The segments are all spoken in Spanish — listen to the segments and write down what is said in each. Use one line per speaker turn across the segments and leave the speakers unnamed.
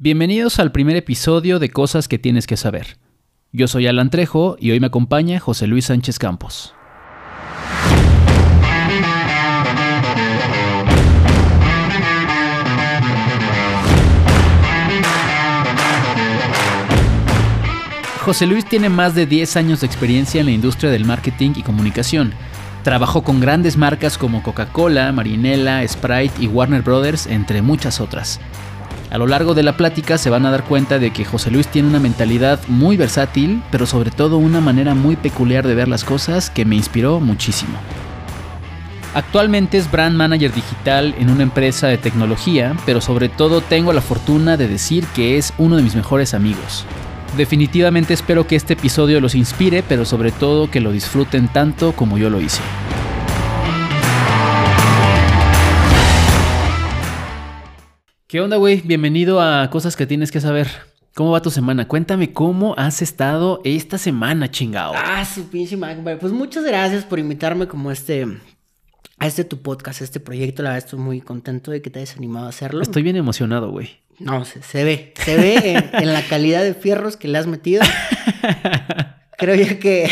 Bienvenidos al primer episodio de Cosas que tienes que saber. Yo soy Alan Trejo y hoy me acompaña José Luis Sánchez Campos. José Luis tiene más de 10 años de experiencia en la industria del marketing y comunicación. Trabajó con grandes marcas como Coca-Cola, Marinela, Sprite y Warner Brothers, entre muchas otras. A lo largo de la plática se van a dar cuenta de que José Luis tiene una mentalidad muy versátil, pero sobre todo una manera muy peculiar de ver las cosas que me inspiró muchísimo. Actualmente es brand manager digital en una empresa de tecnología, pero sobre todo tengo la fortuna de decir que es uno de mis mejores amigos. Definitivamente espero que este episodio los inspire, pero sobre todo que lo disfruten tanto como yo lo hice. ¿Qué onda, güey? Bienvenido a Cosas que tienes que saber. ¿Cómo va tu semana? Cuéntame cómo has estado esta semana, chingao.
Ah, su pinche madre. Pues muchas gracias por invitarme como este a este tu podcast, a este proyecto. La verdad estoy muy contento de que te hayas animado a hacerlo.
Estoy bien emocionado, güey.
No, se, se ve. Se ve en, en la calidad de fierros que le has metido. Creo yo que.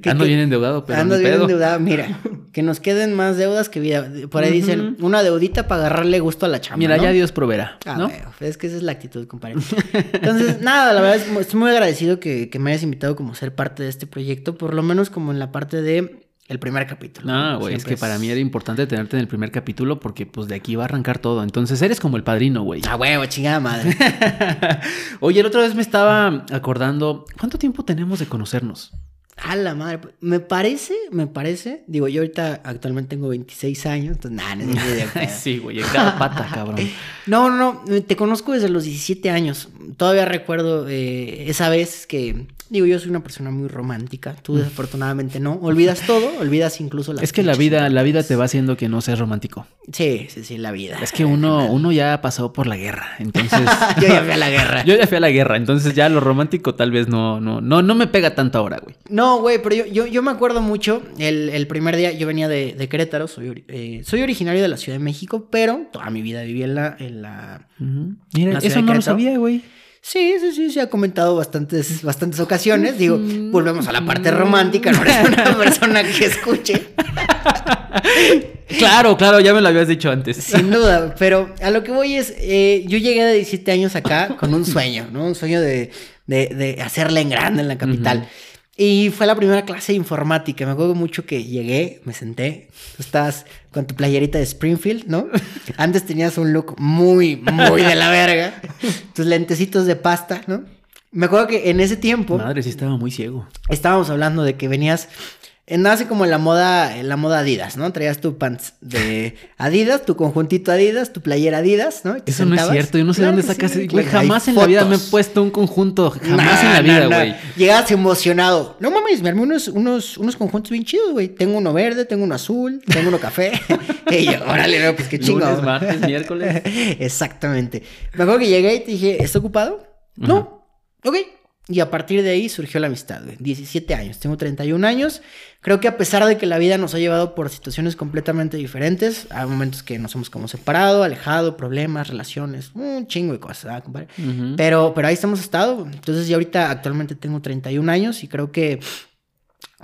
Que-
Ando
que-
bien endeudado, pero
Ando bien
pedo.
endeudado. Mira, que nos queden más deudas que vida. Por ahí dicen, una deudita para agarrarle gusto a la chamba.
Mira,
¿no?
ya Dios proveerá,
Ah,
¿no?
bueno, es que esa es la actitud, compadre. Entonces, nada, la verdad es mu- estoy muy agradecido que, que me hayas invitado como ser parte de este proyecto, por lo menos como en la parte de el primer capítulo.
Ah,
¿no?
güey, es que para mí era importante tenerte en el primer capítulo porque pues de aquí va a arrancar todo. Entonces eres como el padrino, güey.
Ah, huevo, chingada madre.
Oye, la otra vez me estaba acordando, ¿cuánto tiempo tenemos de conocernos?
A la madre. pues, Me parece, me parece. Digo, yo ahorita actualmente tengo 26 años, entonces nada, no idea,
sí, güey, cada pata, cabrón.
No, no, no, te conozco desde los 17 años. Todavía recuerdo eh, esa vez que, digo, yo soy una persona muy romántica. Tú desafortunadamente no. Olvidas todo, olvidas incluso las
Es que la vida, la vida te va haciendo que no seas romántico.
Sí, sí, sí, la vida.
Es que uno, uno ya pasó por la guerra, entonces.
yo ya fui a la guerra.
Yo ya fui a la guerra, entonces ya lo romántico tal vez no, no, no, no me pega tanto ahora, güey.
No, güey, pero yo, yo, yo me acuerdo mucho, el, el primer día yo venía de, de Querétaro, soy, eh, soy originario de la Ciudad de México, pero toda mi vida viví en la... En la...
Ujú. Mira,
La ciudad
eso
de
no lo sabía, güey.
Sí, sí, sí, se ha comentado bastantes, bastantes ocasiones. Digo, volvemos a la parte romántica, no eres una persona que escuche,
Claro, claro, ya me lo habías dicho antes.
sin duda, pero a lo que voy es, eh, yo llegué de 17 años acá con un sueño, ¿no? Un sueño de, de, de hacerla en grande en la capital. Y fue la primera clase de informática. Me acuerdo mucho que llegué, me senté. Tú estabas con tu playerita de Springfield, ¿no? Antes tenías un look muy, muy de la verga. Tus lentecitos de pasta, ¿no? Me acuerdo que en ese tiempo
Madre, sí estaba muy ciego.
estábamos hablando de que venías. Nace como en la moda, en la moda Adidas, ¿no? Traías tu pants de Adidas, tu conjuntito Adidas, tu playera Adidas, ¿no?
Eso no es cierto, yo no sé
Claro
dónde sacas.
sí,
güey, jamás en la vida me he puesto un conjunto. Jamás
Nah,
en la vida,
nah, nah.
güey.
Llegabas emocionado. No mames, me armé unos, unos, unos conjuntos bien chidos, güey. Tengo uno verde, tengo uno azul, tengo uno café. y yo, órale, no, pues qué
Lunes,
chingón.
martes, miércoles.
Exactamente. Me acuerdo que llegué y te dije, ¿estás ocupado? No. Ok. Y a partir de ahí surgió la amistad, güey. 17 años. Tengo 31 años. Creo que a pesar de que la vida nos ha llevado por situaciones completamente diferentes, hay momentos que nos hemos como separado, alejado, problemas, relaciones, un chingo de cosas, ¿verdad, compadre?
Ujú.
Pero, pero ahí estamos estado. Entonces, ya ahorita actualmente tengo 31 años y creo que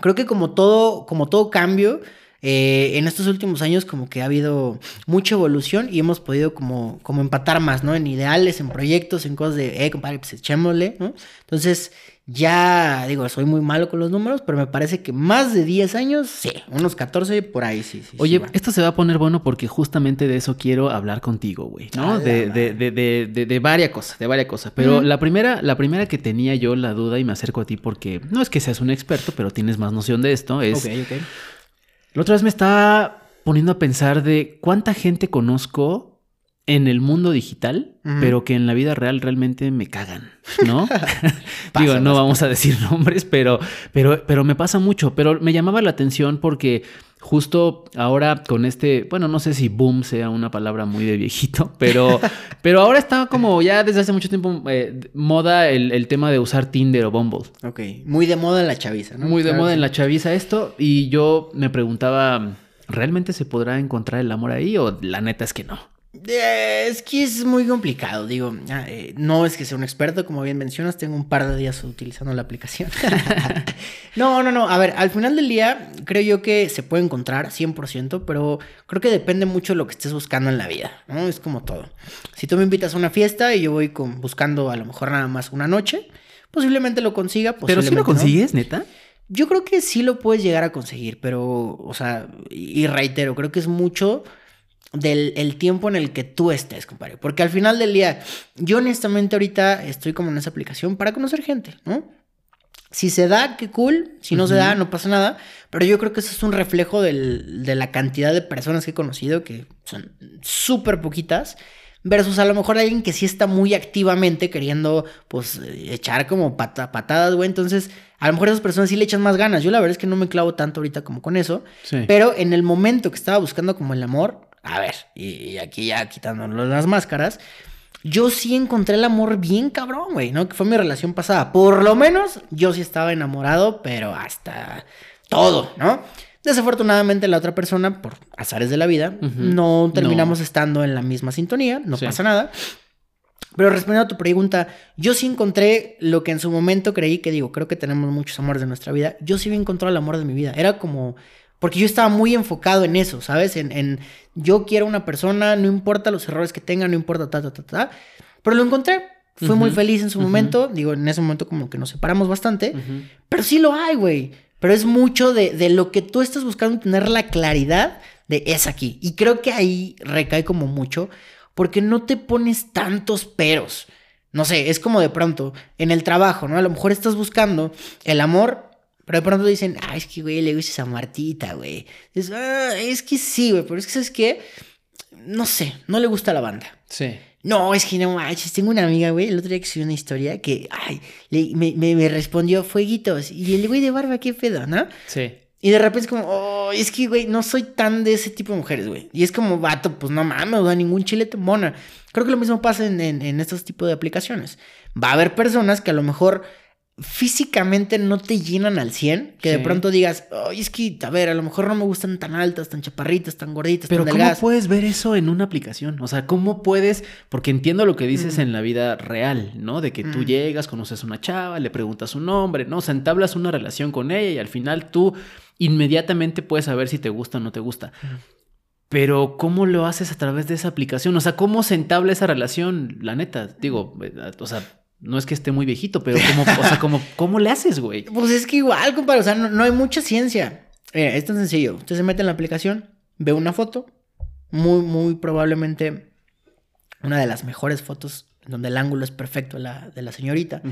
creo que como todo, como todo cambio, eh, en estos últimos años como que ha habido mucha evolución y hemos podido como, como empatar más, ¿no? En ideales, en proyectos, en cosas de, eh, compadre, pues echémosle, ¿no? Entonces, ya, digo, soy muy malo con los números, pero me parece que más de 10 años, sí, unos 14 por ahí, sí, sí.
Oye,
sí,
esto se va a poner bueno porque justamente de eso quiero hablar contigo, güey, ¿no?
A la
De, de, de, de, de, de varias cosas, de varias cosas. Pero la primera, la primera que tenía yo la duda y me acerco a ti porque no es que seas un experto, pero tienes más noción de esto, es...
Ok, ok.
La otra vez me estaba poniendo a pensar de cuánta gente conozco en el mundo digital, pero que en la vida real realmente me cagan, ¿no? Digo, no vamos a decir nombres, pero, pero, pero me pasa mucho. Pero me llamaba la atención porque justo ahora con este, bueno, no sé si boom sea una palabra muy de viejito, pero, pero ahora está como ya desde hace mucho tiempo eh, moda el, el tema de usar Tinder o Bumble.
Ok, muy de moda en la chaviza, ¿no?
Muy de
Claro
moda en la chaviza esto. Y yo me preguntaba, ¿realmente se podrá encontrar el amor ahí? O la neta es que no.
Eh, Es que es muy complicado, digo, ah, eh, no es que sea un experto, como bien mencionas, tengo un par de días utilizando la aplicación. no, no, no, a ver, al final del día creo yo que se puede encontrar 100%, pero creo que depende mucho de lo que estés buscando en la vida, ¿no? Es como todo. Si tú me invitas a una fiesta y yo voy con, buscando a lo mejor nada más una noche, posiblemente lo consiga,
Pero si lo
no.
consigues, neta.
Yo creo que sí lo puedes llegar a conseguir, pero, o sea, y reitero, creo que es mucho del el tiempo en el que tú estés, compadre. Porque al final del día, yo honestamente ahorita estoy como en esa aplicación para conocer gente, ¿no? Si se da, qué cool. Si no se da, no pasa nada. Pero yo creo que eso es un reflejo del- de la cantidad de personas que he conocido, que son súper poquitas. Versus a lo mejor alguien que sí está muy activamente queriendo, pues, echar como pata- patadas, güey. Entonces, a lo mejor esas personas sí le echan más ganas. Yo la verdad es que no me clavo tanto ahorita como con eso.
Sí.
Pero en el momento que estaba buscando como el amor, a ver, y, y aquí ya quitándonos las máscaras, yo sí encontré el amor bien cabrón, güey, ¿no? Que fue mi relación pasada. Por lo menos yo sí estaba enamorado, pero hasta todo, ¿no? Desafortunadamente la otra persona, por azares de la vida, no terminamos estando en la misma sintonía, no
Sí.
pasa nada. Pero respondiendo a tu pregunta, yo sí encontré lo que en su momento creí que digo, creo que tenemos muchos amores de nuestra vida. Yo sí encontré el amor de mi vida. Era como, porque yo estaba muy enfocado en eso, ¿sabes? En, en yo quiero una persona, no importa los errores que tenga, no importa, ta, ta, ta, ta. Pero lo encontré. Fui muy feliz en su momento. Digo, en ese momento como que nos separamos bastante. Pero sí lo hay, güey. Pero es mucho de, de lo que tú estás buscando, tener la claridad de es aquí. Y creo que ahí recae como mucho, porque no te pones tantos peros. No sé, es como de pronto en el trabajo, ¿no? A lo mejor estás buscando el amor, pero de pronto dicen, ah, es que, güey, le gustas a Martita, güey. Es, "Ah, es que sí, güey, pero es que, ¿sabes qué? No sé, no le gusta la banda.
Sí.
No, es que no manches. Tengo una amiga, güey, el otro día que subió una historia que, ay, le- me, me- me respondió fueguitos. Y el güey de barba, qué pedo, ¿no?
Sí.
Y de repente es como, oh, es que, güey, no soy tan de ese tipo de mujeres, güey. Y es como, vato, pues no mames, o sea, ningún chile te mona. Creo que lo mismo pasa en, en, en estos tipos de aplicaciones. Va a haber personas que a lo mejor físicamente no te llenan al 100, que de pronto digas, ay, es que, a ver, a lo mejor no me gustan tan altas, tan chaparritas, tan gorditas,
Pero
tan
¿cómo
delgadas.
puedes ver eso en una aplicación? O sea, ¿cómo puedes? Porque entiendo lo que dices
Mm.
en la vida real, ¿no? De que tú llegas, conoces a una chava, le preguntas su nombre, ¿no? O sea, entablas una relación con ella y al final tú inmediatamente puedes saber si te gusta o no te gusta. Pero ¿cómo lo haces a través de esa aplicación? O sea, ¿cómo se entabla esa relación? La neta, digo, eh, o sea, no es que esté muy viejito, pero ¿cómo, o sea, ¿cómo, ¿cómo le haces, güey?
Pues es que igual, compadre, o sea, no, no hay mucha ciencia. Mira, es tan sencillo. Usted se mete en la aplicación, ve una foto, muy, muy probablemente una de las mejores fotos donde el ángulo es perfecto de la, de la señorita.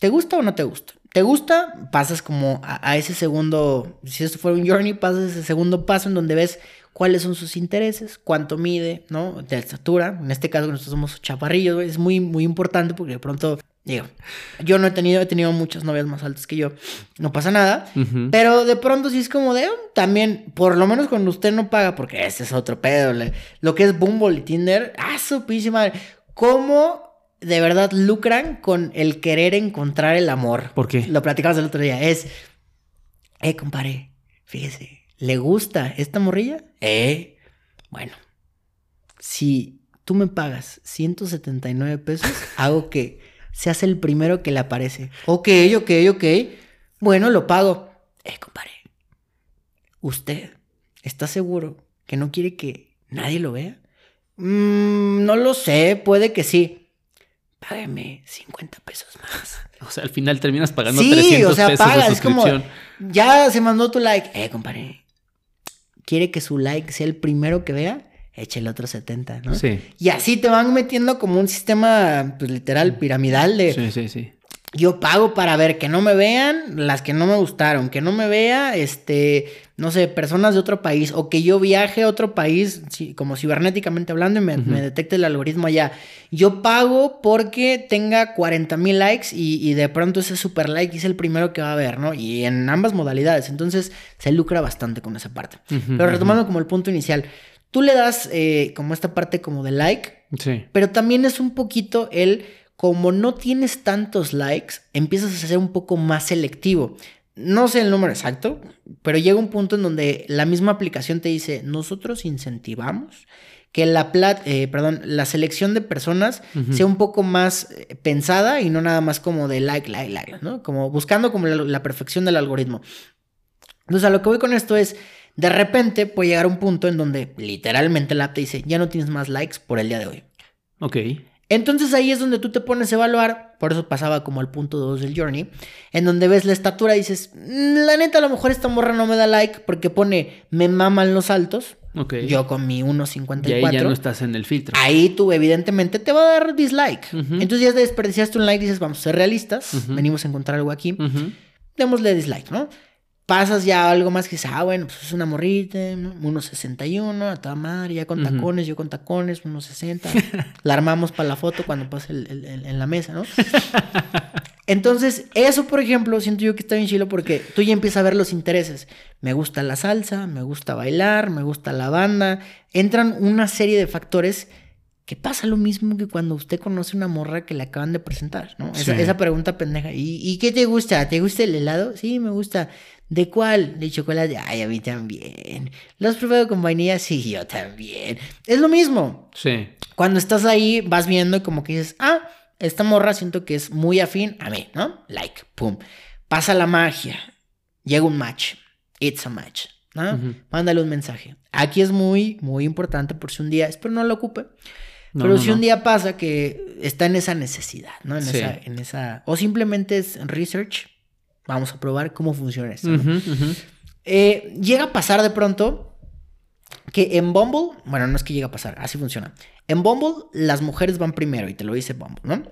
¿Te gusta o no te gusta? ¿Te gusta? Pasas como a, a ese segundo, si esto fuera un journey, pasas ese segundo paso en donde ves cuáles son sus intereses, cuánto mide, ¿no? De estatura. En este caso, nosotros somos chaparrillos, es muy, muy importante porque de pronto, digo, yo no he tenido, he tenido muchas novias más altas que yo, no pasa nada. Pero de pronto sí es como de, "Oh, también, por lo menos cuando usted no paga, porque ese es otro pedo, le- lo que es Bumble y Tinder, ah, su pinche madre, ¿cómo de verdad lucran con el querer encontrar el amor?
¿Por qué?
Lo platicamos el otro día, es, eh, compadre, fíjese, ¿le gusta esta morrilla? Eh, bueno, si tú me pagas 179 pesos, hago que seas el primero que le aparece. Ok, ok, ok. Bueno, lo pago. Eh, compadre. ¿Usted está seguro que no quiere que nadie lo vea? Mm, no lo sé, puede que sí. Págame 50 pesos más.
O sea, al final terminas pagando
Sí,
300
o sea,
pesos
pagas,
de
es como-. Ya se mandó tu like. Eh, compadre. ¿Quiere que su like sea el primero que vea? Échale otro 70, ¿no?
Sí.
Y así te van metiendo como un sistema, pues literal, piramidal de
Sí, sí, sí.
Yo pago para ver que no me vean las que no me gustaron, que no me vea, este, no sé, personas de otro país, o que yo viaje a otro país, como cibernéticamente hablando, y me, detecte el algoritmo allá. Yo pago porque tenga 40 mil likes y, y de pronto ese super like es el primero que va a ver, ¿no? Y en ambas modalidades, entonces se lucra bastante con esa parte. Pero retomando como el punto inicial, tú le das eh, como esta parte como de like,
Sí.
pero también es un poquito el, como no tienes tantos likes, empiezas a ser un poco más selectivo. No sé el número exacto, pero llega un punto en donde la misma aplicación te dice, nosotros incentivamos que la plat eh, perdón, la selección de personas sea un poco más eh, pensada y no nada más como de like, like, like, ¿no? Como buscando como la, perfección del algoritmo. Entonces, a lo que voy con esto es, de repente puede llegar un punto en donde literalmente la app te dice, ya no tienes más likes por el día de hoy.
Ok.
Entonces ahí es donde tú te pones a evaluar, por eso pasaba como al punto 2 del journey, en donde ves la estatura y dices, mm, la neta a lo mejor esta morra no me da like porque pone, me maman los altos. Okay. Yo con mi 1.54. Y ahí
ya no estás en el filtro.
Ahí tú evidentemente te va a dar dislike. Entonces ya desperdiciaste un like y dices, vamos a ser realistas, venimos a encontrar algo aquí. Démosle dislike, ¿no? Pasas ya algo más que dices, ah, bueno, pues es una morrita, unos 61, a toda madre, ya con tacones, yo con tacones, unos 60. la armamos para la foto cuando pase en la mesa, ¿no? Entonces, eso, por ejemplo, siento yo que está bien chilo porque tú ya empiezas a ver los intereses. Me gusta la salsa, me gusta bailar, me gusta la banda. Entran una serie de factores que pasa lo mismo que cuando usted conoce una morra que le acaban de presentar, ¿no? Esa, pregunta pendeja. ¿Y, ¿Y, qué te gusta? ¿Te gusta el helado? Sí, me gusta. ¿De cuál? De chocolate. Ay, a mí también. ¿Lo has probado con vainilla? Sí, yo también. Es lo mismo.
Sí.
Cuando estás ahí, vas viendo y como que dices, ah, esta morra siento que es muy afín a mí, ¿no? Like, pum. Pasa la magia. Llega un match. It's a match. ¿no? Mándale un mensaje. Aquí es muy, muy importante por si un día, espero no lo ocupe. pero si un día pasa que está en esa necesidad, ¿no? En, esa, en esa. O simplemente es research Vamos a probar cómo funciona esto. Eh, llega a pasar de pronto que en Bumble, bueno, no es que llega a pasar, así funciona. En Bumble las mujeres van primero y te lo dice Bumble, ¿no?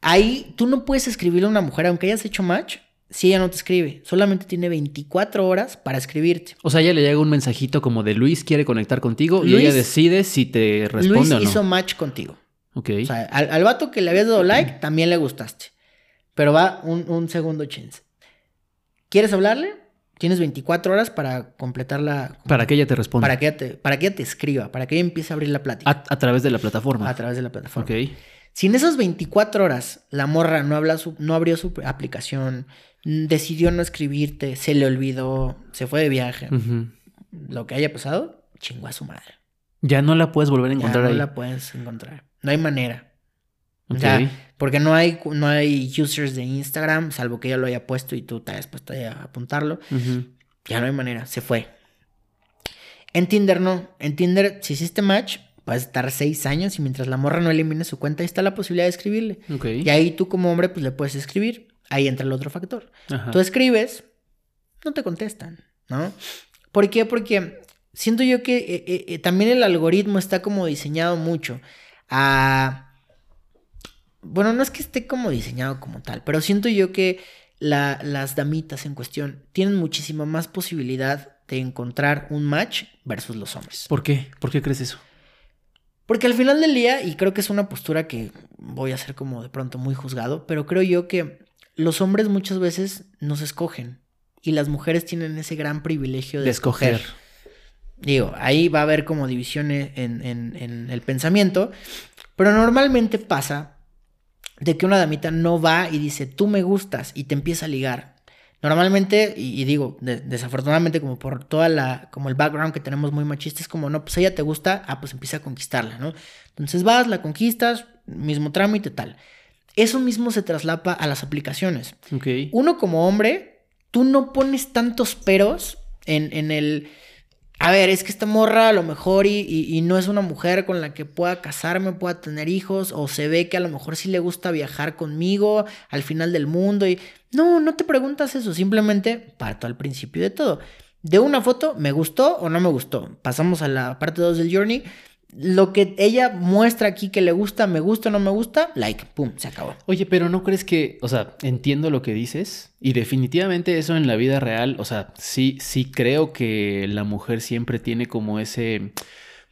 Ahí tú no puedes escribirle a una mujer, aunque hayas hecho match, si ella no te escribe. Solamente tiene 24 horas para escribirte.
O sea, ella le llega un mensajito como de Luis quiere conectar contigo y ella decide si te responde o no.
hizo match contigo.
Ok.
O sea, al, vato que le habías dado like, también le gustaste. Pero va un, un segundo chance. ¿Quieres hablarle? Tienes 24 horas para completar la...
Para que ella te responda.
Para que ella te, para que ella te escriba, para que ella empiece a abrir la plática.
A, través de la plataforma.
A través de la plataforma.
Ok.
Si en esas 24 horas la morra no, habla su, no abrió su aplicación, decidió no escribirte, se le olvidó, se fue de viaje, lo que haya pasado, chingó a su madre.
Ya no la puedes volver a encontrar
ya
no
la puedes encontrar. No hay manera. Okay. Porque no hay, no hay users de Instagram, salvo que ella lo haya puesto y tú te hayas puesto a apuntarlo. Ya no hay manera, se fue. En Tinder no. En Tinder, si hiciste match, puedes estar seis años y mientras la morra no elimine su cuenta, ahí está la posibilidad de escribirle. Y ahí tú como hombre, pues le puedes escribir. Ahí entra el otro factor. Tú escribes, no te contestan, ¿no? ¿Por qué? Porque siento yo que eh, eh, eh, también el algoritmo está como diseñado mucho a bueno, no es que esté como diseñado como tal, pero siento yo que las damitas en cuestión tienen muchísima más posibilidad de encontrar un match versus los hombres.
¿Por qué? ¿Por qué crees eso?
Porque al final del día, y creo que es una postura que voy a ser como de pronto muy juzgado, pero creo yo que los hombres muchas veces nos escogen y las mujeres tienen ese gran privilegio de, escoger. Digo, ahí va a haber como divisiones en, en el pensamiento, pero normalmente pasa de que una damita no va y dice, tú me gustas y te empieza a ligar. Normalmente, y, digo, desafortunadamente como por toda la, como el background que tenemos muy machista, es como, no, pues ella te gusta, ah, pues empieza a conquistarla, ¿no? Entonces vas, la conquistas, mismo trámite, tal. Eso mismo se traslapa a las aplicaciones. Uno como hombre, tú no pones tantos peros en, en el a ver, es que esta morra a lo mejor y, no es una mujer con la que pueda casarme, pueda tener hijos, o se ve que a lo mejor sí le gusta viajar conmigo al final del mundo y no, no te preguntas eso, simplemente parto al principio de todo. De una foto, ¿me gustó o no me gustó? Pasamos a la parte 2 del journey lo que ella muestra aquí que le gusta, me gusta o no me gusta, like, pum, se acabó.
Oye, pero ¿no crees que, o sea, entiendo lo que dices y definitivamente eso en la vida real, o sea, sí, sí creo que la mujer siempre tiene como ese,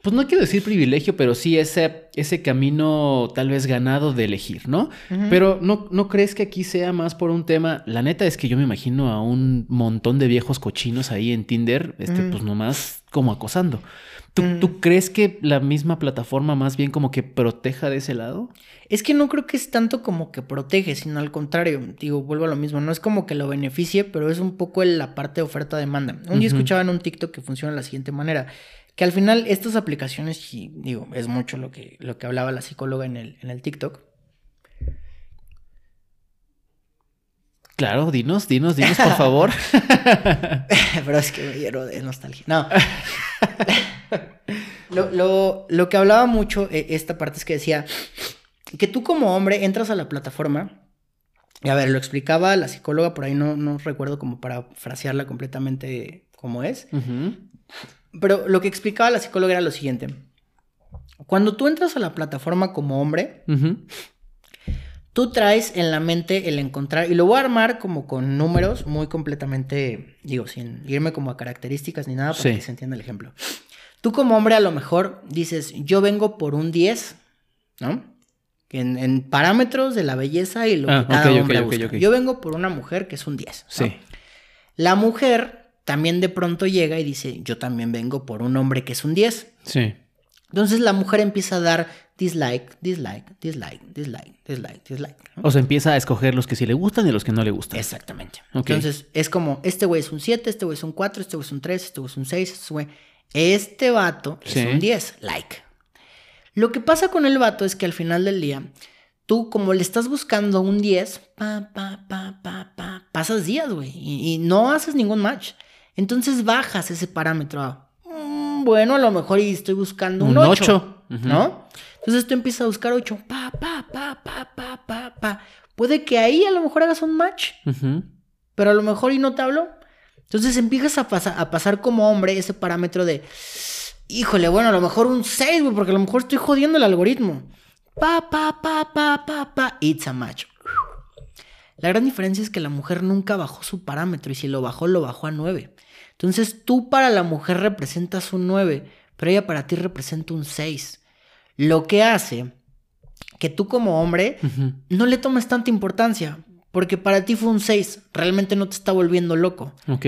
pues no quiero decir privilegio, pero sí ese, ese camino tal vez ganado de elegir, ¿no? Pero ¿no, ¿no crees que aquí sea más por un tema? La neta es que yo me imagino a un montón de viejos cochinos ahí en Tinder, este, pues nomás como acosando. ¿Tú, ¿Tú, mm. crees que la misma plataforma más bien como que proteja de ese lado?
Es que no creo que es tanto como que protege, sino al contrario, digo, vuelvo a lo mismo, no es como que lo beneficie, pero es un poco la parte de oferta-demanda. Un día escuchaba en un TikTok que funciona de la siguiente manera, Que al final estas aplicaciones, y digo, es mucho lo que, lo que hablaba la psicóloga en el, en el TikTok.
Claro, dinos, dinos, dinos, por favor.
Pero es que me lleno de nostalgia. No. lo, lo, lo que hablaba mucho eh, esta parte es que decía que tú como hombre entras a la plataforma y a ver, lo explicaba la psicóloga, por ahí no, no recuerdo como para frasearla completamente como es. Pero lo que explicaba la psicóloga era lo siguiente. Cuando tú entras a la plataforma como hombre, tú traes en la mente el encontrar, y lo voy a armar como con números muy completamente, digo, sin irme como a características ni nada para que se entienda el ejemplo. Tú como hombre a lo mejor dices, yo vengo por un 10, ¿no? en, parámetros de la belleza y lo ah, que cada hombre busca. Yo vengo por una mujer que es un 10. Sí. La mujer también de pronto llega y dice, yo también vengo por un hombre que es un 10. Sí. Entonces la mujer empieza a dar dislike, dislike, dislike, dislike, dislike, dislike.
O sea, empieza a escoger los que sí le gustan y los que no le gustan.
Exactamente. Entonces es como, este güey es un 7, este güey es un 4, este güey es un 3, este güey es un 6, este güey... Este vato es un 10, like. Lo que pasa con el vato es que al final del día, tú como le estás buscando un 10, pa, pa, pa, pa, pa, pasas días, güey, y, no haces ningún match. Entonces bajas ese parámetro mm, bueno, a lo mejor y estoy buscando un, 8, ¿no? Entonces tú empiezas a buscar 8, pa, pa, pa, pa, pa, pa, pa. Puede que ahí a lo mejor hagas un match, pero a lo mejor y no te hablo. Entonces empiezas a, a pasar como hombre ese parámetro de híjole, bueno, a lo mejor un 6, güey, porque a lo mejor estoy jodiendo el algoritmo. Pa, pa, pa, pa, pa, pa, it's a match. La gran diferencia es que la mujer nunca bajó su parámetro y si lo bajó, lo bajó a 9. Entonces tú para la mujer representas un 9, pero ella para ti representa un 6. Lo que hace que tú como hombre no le tomes tanta importancia, porque para ti fue un 6, realmente no te está volviendo loco.
Ok.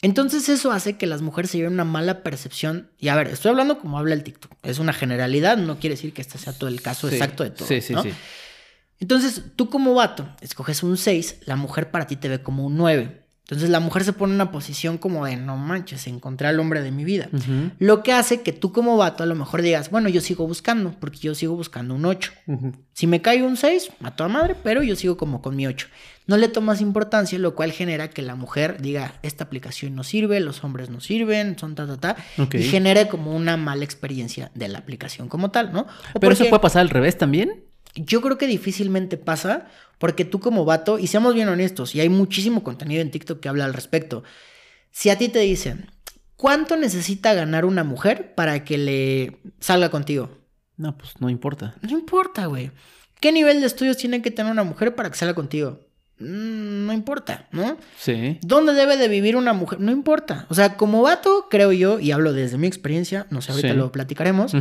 Entonces eso hace que las mujeres se lleven una mala percepción. Y a ver, estoy hablando como habla el TikTok. Es una generalidad, no quiere decir que este sea todo el caso exacto de todo. Sí, sí, sí. Entonces, tú como vato, escoges un 6, la mujer para ti te ve como un 9. Entonces la mujer se pone en una posición como de, no manches, encontré al hombre de mi vida. Lo que hace que tú como vato a lo mejor digas, bueno, yo sigo buscando, porque yo sigo buscando un 8. Si me cae un 6, a toda madre, pero yo sigo como con mi 8. No le tomas importancia, lo cual genera que la mujer diga, esta aplicación no sirve, los hombres no sirven, son ta, ta, ta. Y genere como una mala experiencia de la aplicación como tal, ¿no?
pero eso puede pasar al revés también.
Yo creo que difícilmente pasa porque tú como vato, y seamos bien honestos, y hay muchísimo contenido en TikTok que habla al respecto, si a ti te dicen, ¿cuánto necesita ganar una mujer para que le salga contigo?
No, pues no importa.
No importa, güey. ¿Qué nivel de estudios tiene que tener una mujer para que salga contigo? Mm, no importa, ¿no?
Sí.
¿Dónde debe de vivir una mujer? No importa. O sea, como vato, creo yo, y hablo desde mi experiencia, no sé, ahorita lo platicaremos.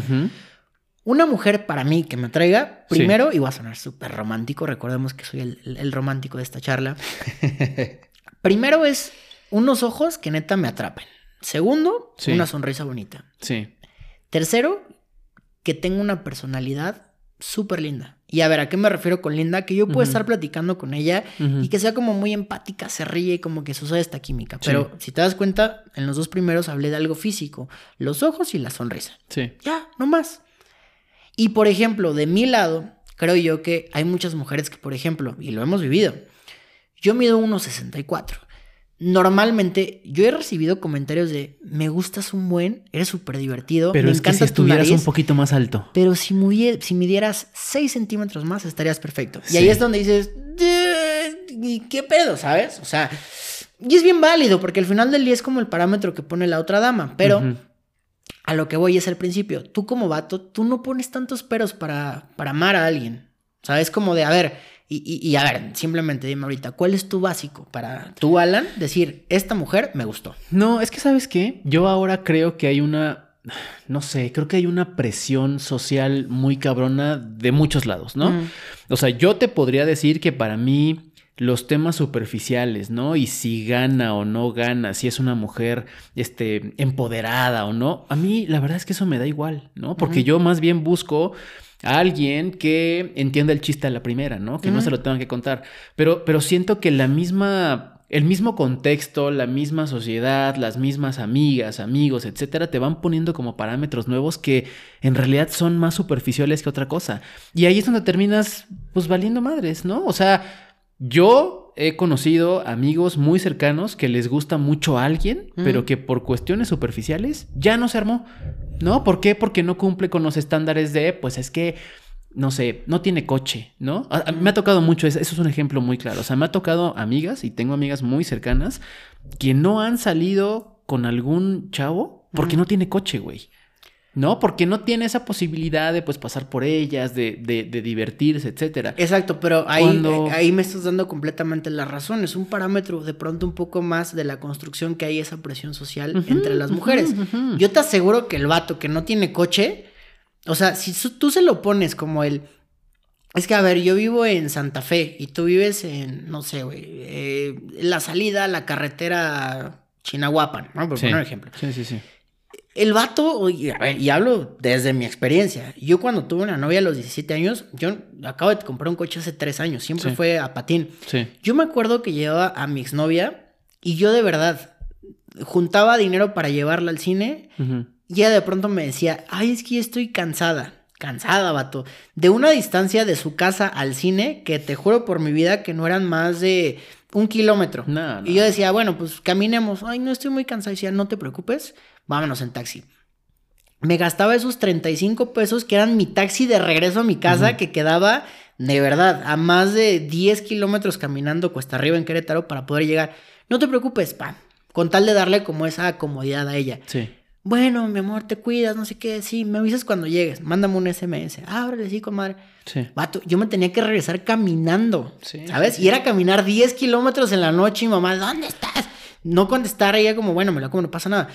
Una mujer para mí que me traiga, primero, y voy a sonar súper romántico, recordemos que soy el, romántico de esta charla. primero es unos ojos que neta me atrapen. Segundo, una sonrisa bonita.
Sí.
Tercero, que tenga una personalidad súper linda. Y a ver, ¿a qué me refiero con linda? Que yo pueda estar platicando con ella y que sea como muy empática, se ríe y como que sucede esta química. Pero si te das cuenta, en los dos primeros hablé de algo físico, los ojos y la sonrisa.
Sí.
Ya, no más. Y por ejemplo, de mi lado, creo yo que hay muchas mujeres que, por ejemplo, y lo hemos vivido, yo mido 1,64. Normalmente yo he recibido comentarios de me gustas un buen, eres súper divertido.
Pero
me
es que si estuvieras un poquito más alto.
Pero si, si midieras 6 centímetros más, estarías perfecto. Y ahí es donde dices, ¿qué pedo? ¿Sabes? O sea, y es bien válido porque al final del día es como el parámetro que pone la otra dama. Pero a lo que voy es el principio. Tú como vato, tú no pones tantos peros para, para amar a alguien. O sea, es como de, a ver, y, y, a ver, simplemente dime ahorita, ¿cuál es tu básico para tú, Alan, decir, esta mujer me gustó?
No, es que sabes qué, yo ahora creo que hay una, no sé, creo que hay una presión social muy cabrona de muchos lados, ¿no? O sea, yo te podría decir que para mí los temas superficiales, ¿no? Y si gana o no gana, si es una mujer este, empoderada o no, a mí la verdad es que eso me da igual, ¿no? Porque yo más bien busco a alguien que entienda el chiste a la primera, ¿no? Que no se lo tengan que contar. Pero, pero siento que la misma el mismo contexto, la misma sociedad, las mismas amigas, amigos, etcétera, te van poniendo como parámetros nuevos que en realidad son más superficiales que otra cosa. Y ahí es donde terminas, pues, valiendo madres, ¿no? O sea, yo he conocido amigos muy cercanos que les gusta mucho a alguien, pero que por cuestiones superficiales ya no se armó. ¿No? ¿Por qué? Porque no cumple con los estándares de, pues es que no sé, no tiene coche, ¿no? me ha tocado mucho, eso, es un ejemplo muy claro. O sea, me ha tocado amigas, y tengo amigas muy cercanas, que no han salido con algún chavo porque no tiene coche, güey. ¿No? Porque no tiene esa posibilidad de pues pasar por ellas, de, de, divertirse, etcétera.
Exacto, pero ahí, eh, ahí me estás dando completamente la razón. Es un parámetro de pronto un poco más de la construcción que hay esa presión social entre las mujeres. Yo te aseguro que el vato que no tiene coche o sea, si tú se lo pones como el... Es que, a ver, yo vivo en Santa Fe y tú vives en, no sé, güey, eh, la salida a la carretera Chinahuapan, ¿no? Por poner un ejemplo.
Sí, sí, sí.
El vato, y, a ver, y hablo desde mi experiencia. Yo cuando tuve una novia a los 17 años, yo acabo de comprar un coche hace 3 años, siempre fue a patín.
Sí.
Yo me acuerdo que llevaba a mi exnovia y yo de verdad juntaba dinero para llevarla al cine y ella de pronto me decía, ay, es que ya estoy cansada. Cansada, vato. De una distancia de su casa al cine, que te juro por mi vida que no eran más de un kilómetro. Y yo decía, bueno, pues caminemos. Ay, no estoy muy cansada. Y decía, no te preocupes, vámonos en taxi. Me gastaba esos 35 pesos que eran mi taxi de regreso a mi casa, que quedaba de verdad a más de 10 kilómetros caminando cuesta arriba en Querétaro para poder llegar. No te preocupes, pa, con tal de darle como esa comodidad a ella.
Sí.
Bueno, mi amor, te cuidas, no sé qué. Sí, me avisas cuando llegues. Mándame un SMS. Ábrele, sí, comadre.
Sí.
Vato, yo me tenía que regresar caminando. Sí, ¿Sabes? Y era caminar 10 kilómetros en la noche y mamá, ¿dónde estás? No contestar ella como, bueno, me lo como, no pasa nada.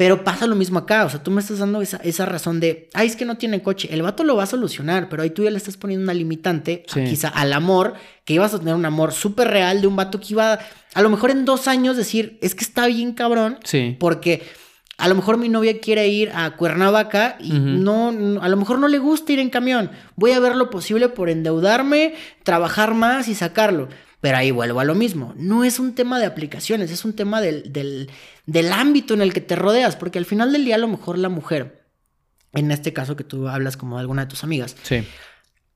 Pero pasa lo mismo acá. O sea, tú me estás dando esa, esa razón de, ay, es que no tiene coche. El vato lo va a solucionar, pero ahí tú ya le estás poniendo una limitante, quizá al amor, que ibas a tener un amor súper real de un vato que iba a lo mejor en dos años decir, es que está bien cabrón.
Sí.
Porque a lo mejor mi novia quiere ir a Cuernavaca y no, a lo mejor no le gusta ir en camión. Voy a ver lo posible por endeudarme, trabajar más y sacarlo. Pero ahí vuelvo a lo mismo. No es un tema de aplicaciones, es un tema del, del, del ámbito en el que te rodeas, porque al final del día a lo mejor la mujer, en este caso que tú hablas como de alguna de tus amigas,
sí.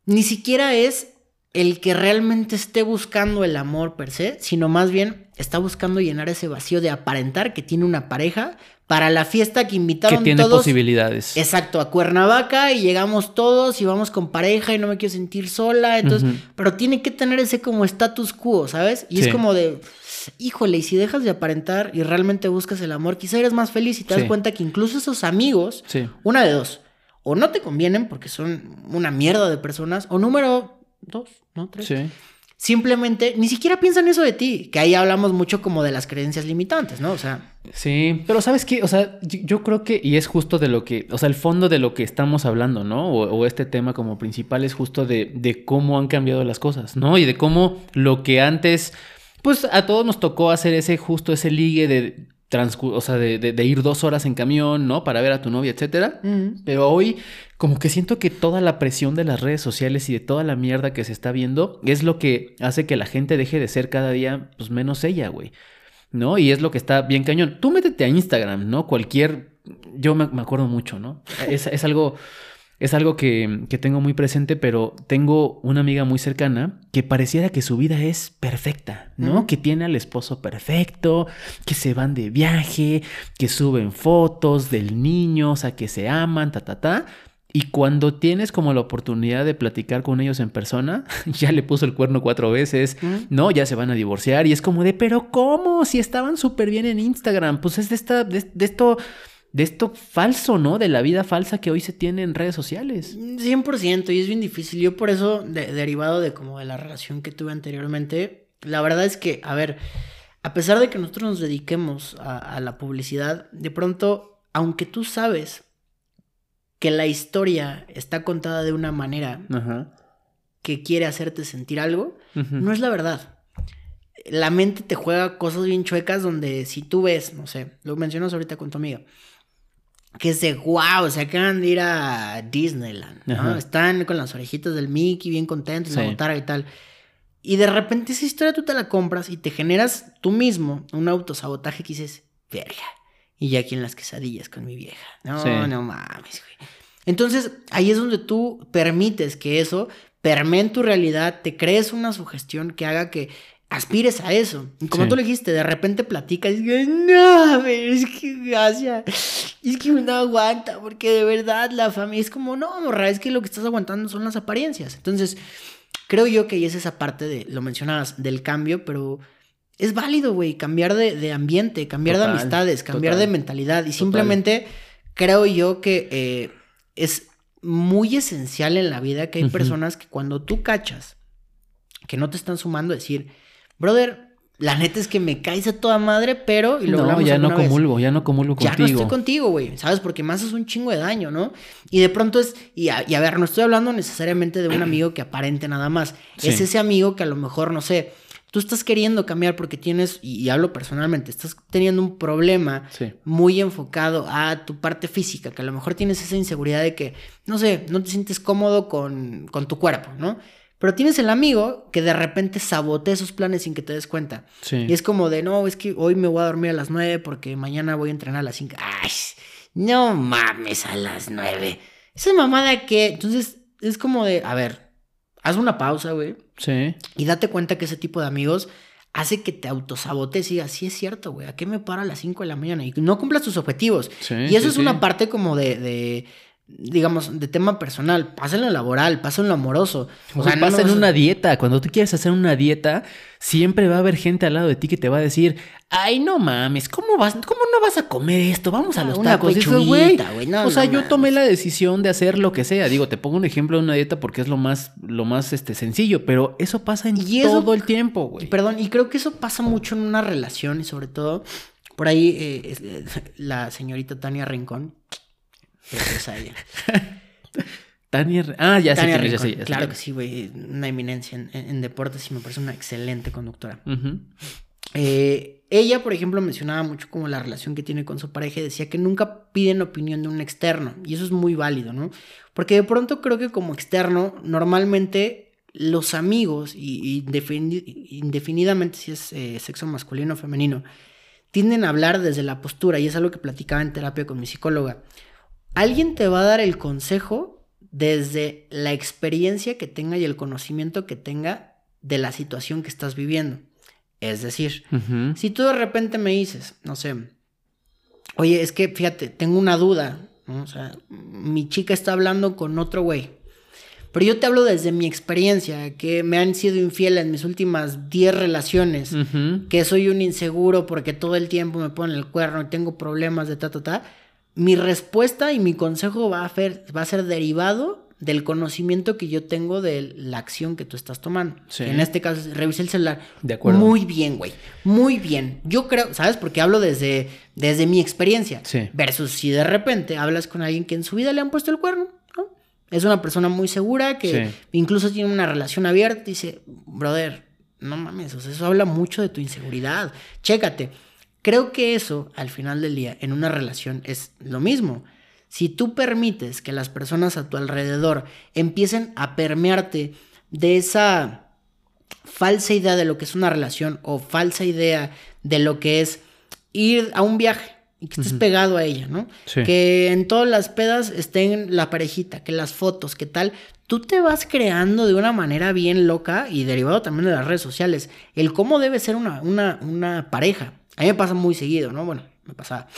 ni siquiera es el que realmente esté buscando el amor per se, sino más bien está buscando llenar ese vacío de aparentar que tiene una pareja para la fiesta que invitaron
que tiene posibilidades.
Exacto, a Cuernavaca y llegamos todos y vamos con pareja y no me quiero sentir sola, entonces, pero tiene que tener ese como status quo, ¿sabes? Y es como de, híjole, y si dejas de aparentar y realmente buscas el amor, quizá eres más feliz y te das cuenta que incluso esos amigos, una de dos, o no te convienen porque son una mierda de personas, o número dos, ¿no? Tres.
Sí.
Simplemente ni siquiera piensan eso de ti, que ahí hablamos mucho como de las creencias limitantes, ¿no? O sea.
Sí, pero ¿sabes qué? O sea, yo creo que, y es justo de lo que, o sea, el fondo de lo que estamos hablando, ¿no? O, este tema como principal es justo de, de cómo han cambiado las cosas, ¿no? Y de cómo lo que antes, pues a todos nos tocó hacer ese justo, ese ligue de o sea, de, ir dos horas en camión, ¿no? Para ver a tu novia, etcétera. Pero hoy, como que siento que toda la presión de las redes sociales y de toda la mierda que se está viendo es lo que hace que la gente deje de ser cada día, pues, menos ella, güey. ¿No? Y es lo que está bien cañón. Tú métete a Instagram, ¿no? Cualquier. Yo me, acuerdo mucho, ¿no? Es, es algo es algo que, tengo muy presente, pero tengo una amiga muy cercana que pareciera que su vida es perfecta, ¿no? Que tiene al esposo perfecto, que se van de viaje, que suben fotos del niño, o sea, que se aman, ta, ta, ta. Y cuando tienes como la oportunidad de platicar con ellos en persona, ya le puso el cuerno cuatro veces, ¿no? Ya se van a divorciar y es como de, pero ¿cómo? Si estaban súper bien en Instagram, pues es de, esta, de esto de esto falso, ¿no? De la vida falsa que hoy se tiene en redes sociales.
100% y es bien difícil. Yo por eso, derivado de como de la relación que tuve anteriormente, la verdad es que, a ver, a pesar de que nosotros nos dediquemos a, la publicidad, de pronto, aunque tú sabes que la historia está contada de una manera que quiere hacerte sentir algo, no es la verdad. La mente te juega cosas bien chuecas donde si tú ves, no sé, lo mencionas ahorita con tu amiga, que es de wow, se acaban de ir a Disneyland, ¿no? Están con las orejitas del Mickey bien contentos, la botara y tal. Y de repente esa historia tú te la compras y te generas tú mismo un autosabotaje que dices, verga. Y ya aquí en las quesadillas con mi vieja. No,
Sí.
no mames, güey. Entonces, ahí es donde tú permites que eso permee en tu realidad, te crees una sugestión que haga que aspires a eso. Y como
Sí.
tú le dijiste, de repente platicas y dices, no, pero es que gracias. Es que uno aguanta, porque de verdad la familia es como, no, morra, es que lo que estás aguantando son las apariencias. Entonces, creo yo que ahí es esa parte de, lo mencionabas, del cambio, pero es válido, güey, cambiar de, de ambiente, cambiar
Total,
de amistades, cambiar
total,
de mentalidad. Y
total.
simplemente creo yo que eh, es muy esencial en la vida que hay personas que cuando tú cachas que no te están sumando, decir, brother, la neta es que me caes a toda madre, pero... Y lo
no, ya no
vez,
comulgo, ya no comulgo
ya no
contigo.
estoy contigo, güey, ¿sabes? Porque me haces un chingo de daño, ¿no? Y de pronto es, y a, y a ver, no estoy hablando necesariamente de un amigo que aparente nada más,
Sí.
es ese amigo que a lo mejor, no sé, tú estás queriendo cambiar porque tienes, y, y hablo personalmente, estás teniendo un problema
Sí.
muy enfocado a tu parte física, que a lo mejor tienes esa inseguridad de que, no sé, no te sientes cómodo con, con tu cuerpo, ¿no? Pero tienes el amigo que de repente sabotea esos planes sin que te des cuenta.
Sí.
Y es como de, no, es que hoy me voy a dormir a las 9 porque mañana voy a entrenar a las 5. Ay, no mames a las 9. Esa mamada que... Entonces es como de, a ver, haz una pausa, güey.
Sí.
Y date cuenta que ese tipo de amigos hace que te autosabotes y digas, sí es cierto, güey, ¿a qué me para a las 5 de la mañana? Y no cumplas tus objetivos.
Sí,
y eso
sí,
es
sí.
una parte como de, de, digamos, de tema personal. Pasa en lo laboral, pasa en lo amoroso.
O sea,
no
pasa en una dieta. Cuando tú quieres hacer una dieta, siempre va a haber gente al lado de ti que te va a decir, ay, no mames, ¿cómo vas, cómo no vas a comer esto? Vamos a
Ah,
los tacos. Güey.
no,
o sea,
no
yo
mames.
tomé la decisión de hacer lo que sea. Digo, te pongo un ejemplo de una dieta porque es lo más, lo más este, sencillo, pero eso pasa en
Y eso-
todo el tiempo, güey.
Perdón, y creo que eso pasa mucho en una relación y sobre todo por ahí eh, eh, la señorita Tania Rincón. Es.
Tania, ah, ya sé
Tania
quién es, ya sé, ya sé
claro
quién
que
es.
sí, güey. Una eminencia en, deportes y me parece una excelente conductora. Eh, ella, por ejemplo, mencionaba mucho como la relación que tiene con su pareja y decía que nunca piden opinión de un externo. Y eso es muy válido, ¿no? Porque de pronto creo que como externo, normalmente los amigos, y, y indefini- indefinidamente si es eh, sexo masculino o femenino, tienden a hablar desde la postura, y es algo que platicaba en terapia con mi psicóloga. Alguien te va a dar el consejo desde la experiencia que tenga y el conocimiento que tenga de la situación que estás viviendo. Es decir, si tú de repente me dices, no sé, oye, es que fíjate, tengo una duda, ¿no? o sea, mi chica está hablando con otro güey, pero yo te hablo desde mi experiencia, que me han sido infiel en mis últimas 10 relaciones, que soy un inseguro porque todo el tiempo me ponen el cuerno y tengo problemas de ta, ta, ta. Mi respuesta y mi consejo va a, fer- va a ser derivado del conocimiento que yo tengo de la acción que tú estás tomando.
Sí.
En este caso, revisa el celular.
De acuerdo.
Muy bien, güey. Muy bien. Yo creo, ¿sabes? Porque hablo desde, desde mi experiencia.
Sí.
Versus si de repente hablas con alguien que en su vida le han puesto el cuerno, ¿no? Es una persona muy segura que
Sí.
incluso tiene una relación abierta y dice, brother, no mames, o sea, eso habla mucho de tu inseguridad. Chécate. Creo que eso, al final del día, en una relación es lo mismo. Si tú permites que las personas a tu alrededor empiecen a permearte de esa falsa idea de lo que es una relación o falsa idea de lo que es ir a un viaje y que estés pegado a ella, ¿no?
Sí.
Que en todas las pedas estén la parejita, que las fotos, que tal. Tú te vas creando de una manera bien loca y derivado también de las redes sociales el cómo debe ser una, una, una pareja. A mí me pasa muy seguido, ¿no? Bueno, me pasaba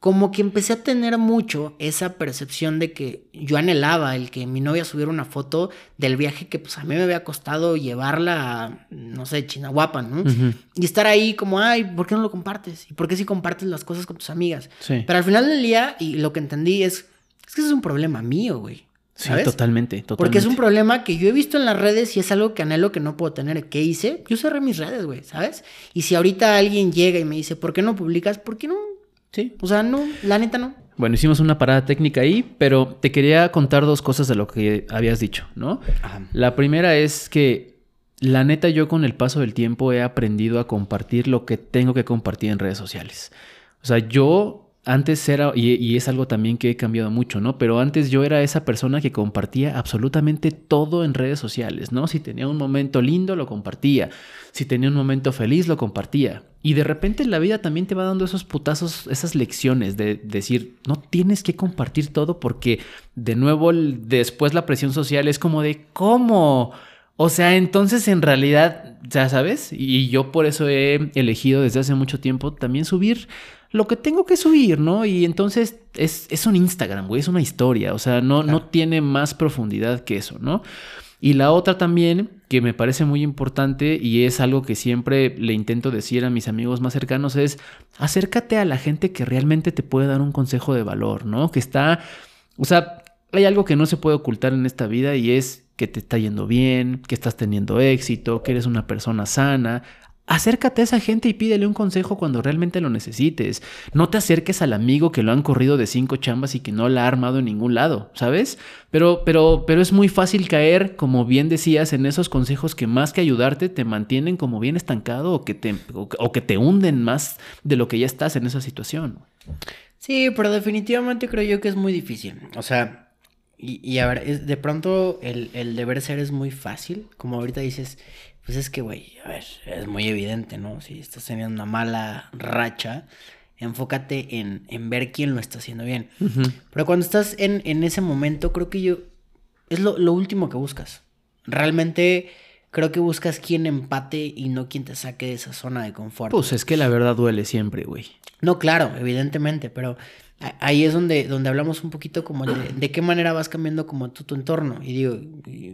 como que empecé a tener mucho esa percepción de que yo anhelaba el que mi novia subiera una foto del viaje que pues a mí me había costado llevarla a, no sé, Chinahuapan, ¿no?
Ujú.
Y estar ahí como, ay, ¿por qué no lo compartes? ¿Y por qué si compartes las cosas con tus amigas?
Sí.
Pero al final del día, y lo que entendí es, es que eso es un problema mío, güey.
Sí, totalmente, totalmente.
Porque es un problema que yo he visto en las redes y es algo que anhelo que no puedo tener. ¿Qué hice? Yo cerré mis redes, güey, ¿sabes? Y si ahorita alguien llega y me dice, ¿por qué no publicas? ¿Por qué no?
Sí.
O sea, no, la neta no.
Bueno, hicimos una parada técnica ahí, pero te quería contar dos cosas de lo que habías dicho, ¿no? La primera es que la neta yo con el paso del tiempo he aprendido a compartir lo que tengo que compartir en redes sociales. O sea, yo antes era, y, es algo también que he cambiado mucho, ¿no? Pero antes yo era esa persona que compartía absolutamente todo en redes sociales, ¿no? Si tenía un momento lindo, lo compartía. Si tenía un momento feliz, lo compartía. Y de repente la vida también te va dando esos putazos, esas lecciones de decir, no tienes que compartir todo porque de nuevo después la presión social es como de, ¿cómo? O sea, entonces en realidad, ya sabes, y yo por eso he elegido desde hace mucho tiempo también subir lo que tengo que subir, ¿no? Y entonces es, es un Instagram, güey, es una historia, o sea, no, no tiene más profundidad que eso, ¿no? Y la otra también, que me parece muy importante y es algo que siempre le intento decir a mis amigos más cercanos, es acércate a la gente que realmente te puede dar un consejo de valor, ¿no? Que está, o sea, hay algo que no se puede ocultar en esta vida y es que te está yendo bien, que estás teniendo éxito, que eres una persona sana. Acércate a esa gente y pídele un consejo cuando realmente lo necesites. No te acerques al amigo que lo han corrido de cinco chambas y que no la ha armado en ningún lado, ¿sabes? Pero, pero, pero es muy fácil caer, como bien decías, en esos consejos que más que ayudarte te mantienen como bien estancado o que te, o, que te hunden más de lo que ya estás en esa situación.
Sí, pero definitivamente creo yo que es muy difícil. O sea, y, a ver, de pronto el, el deber ser es muy fácil. Como ahorita dices, pues es que, güey, a ver, es muy evidente, ¿no? Si estás teniendo una mala racha, enfócate en, en ver quién lo está haciendo bien. Pero cuando estás en, en, ese momento, creo que yo, es lo, lo, último que buscas. Realmente creo que buscas quién empate y no quien te saque de esa zona de confort.
Pues es que la verdad duele siempre, güey.
No, claro, evidentemente, pero ahí es donde, donde hablamos un poquito como de, qué manera vas cambiando como tu, tu entorno. Y digo,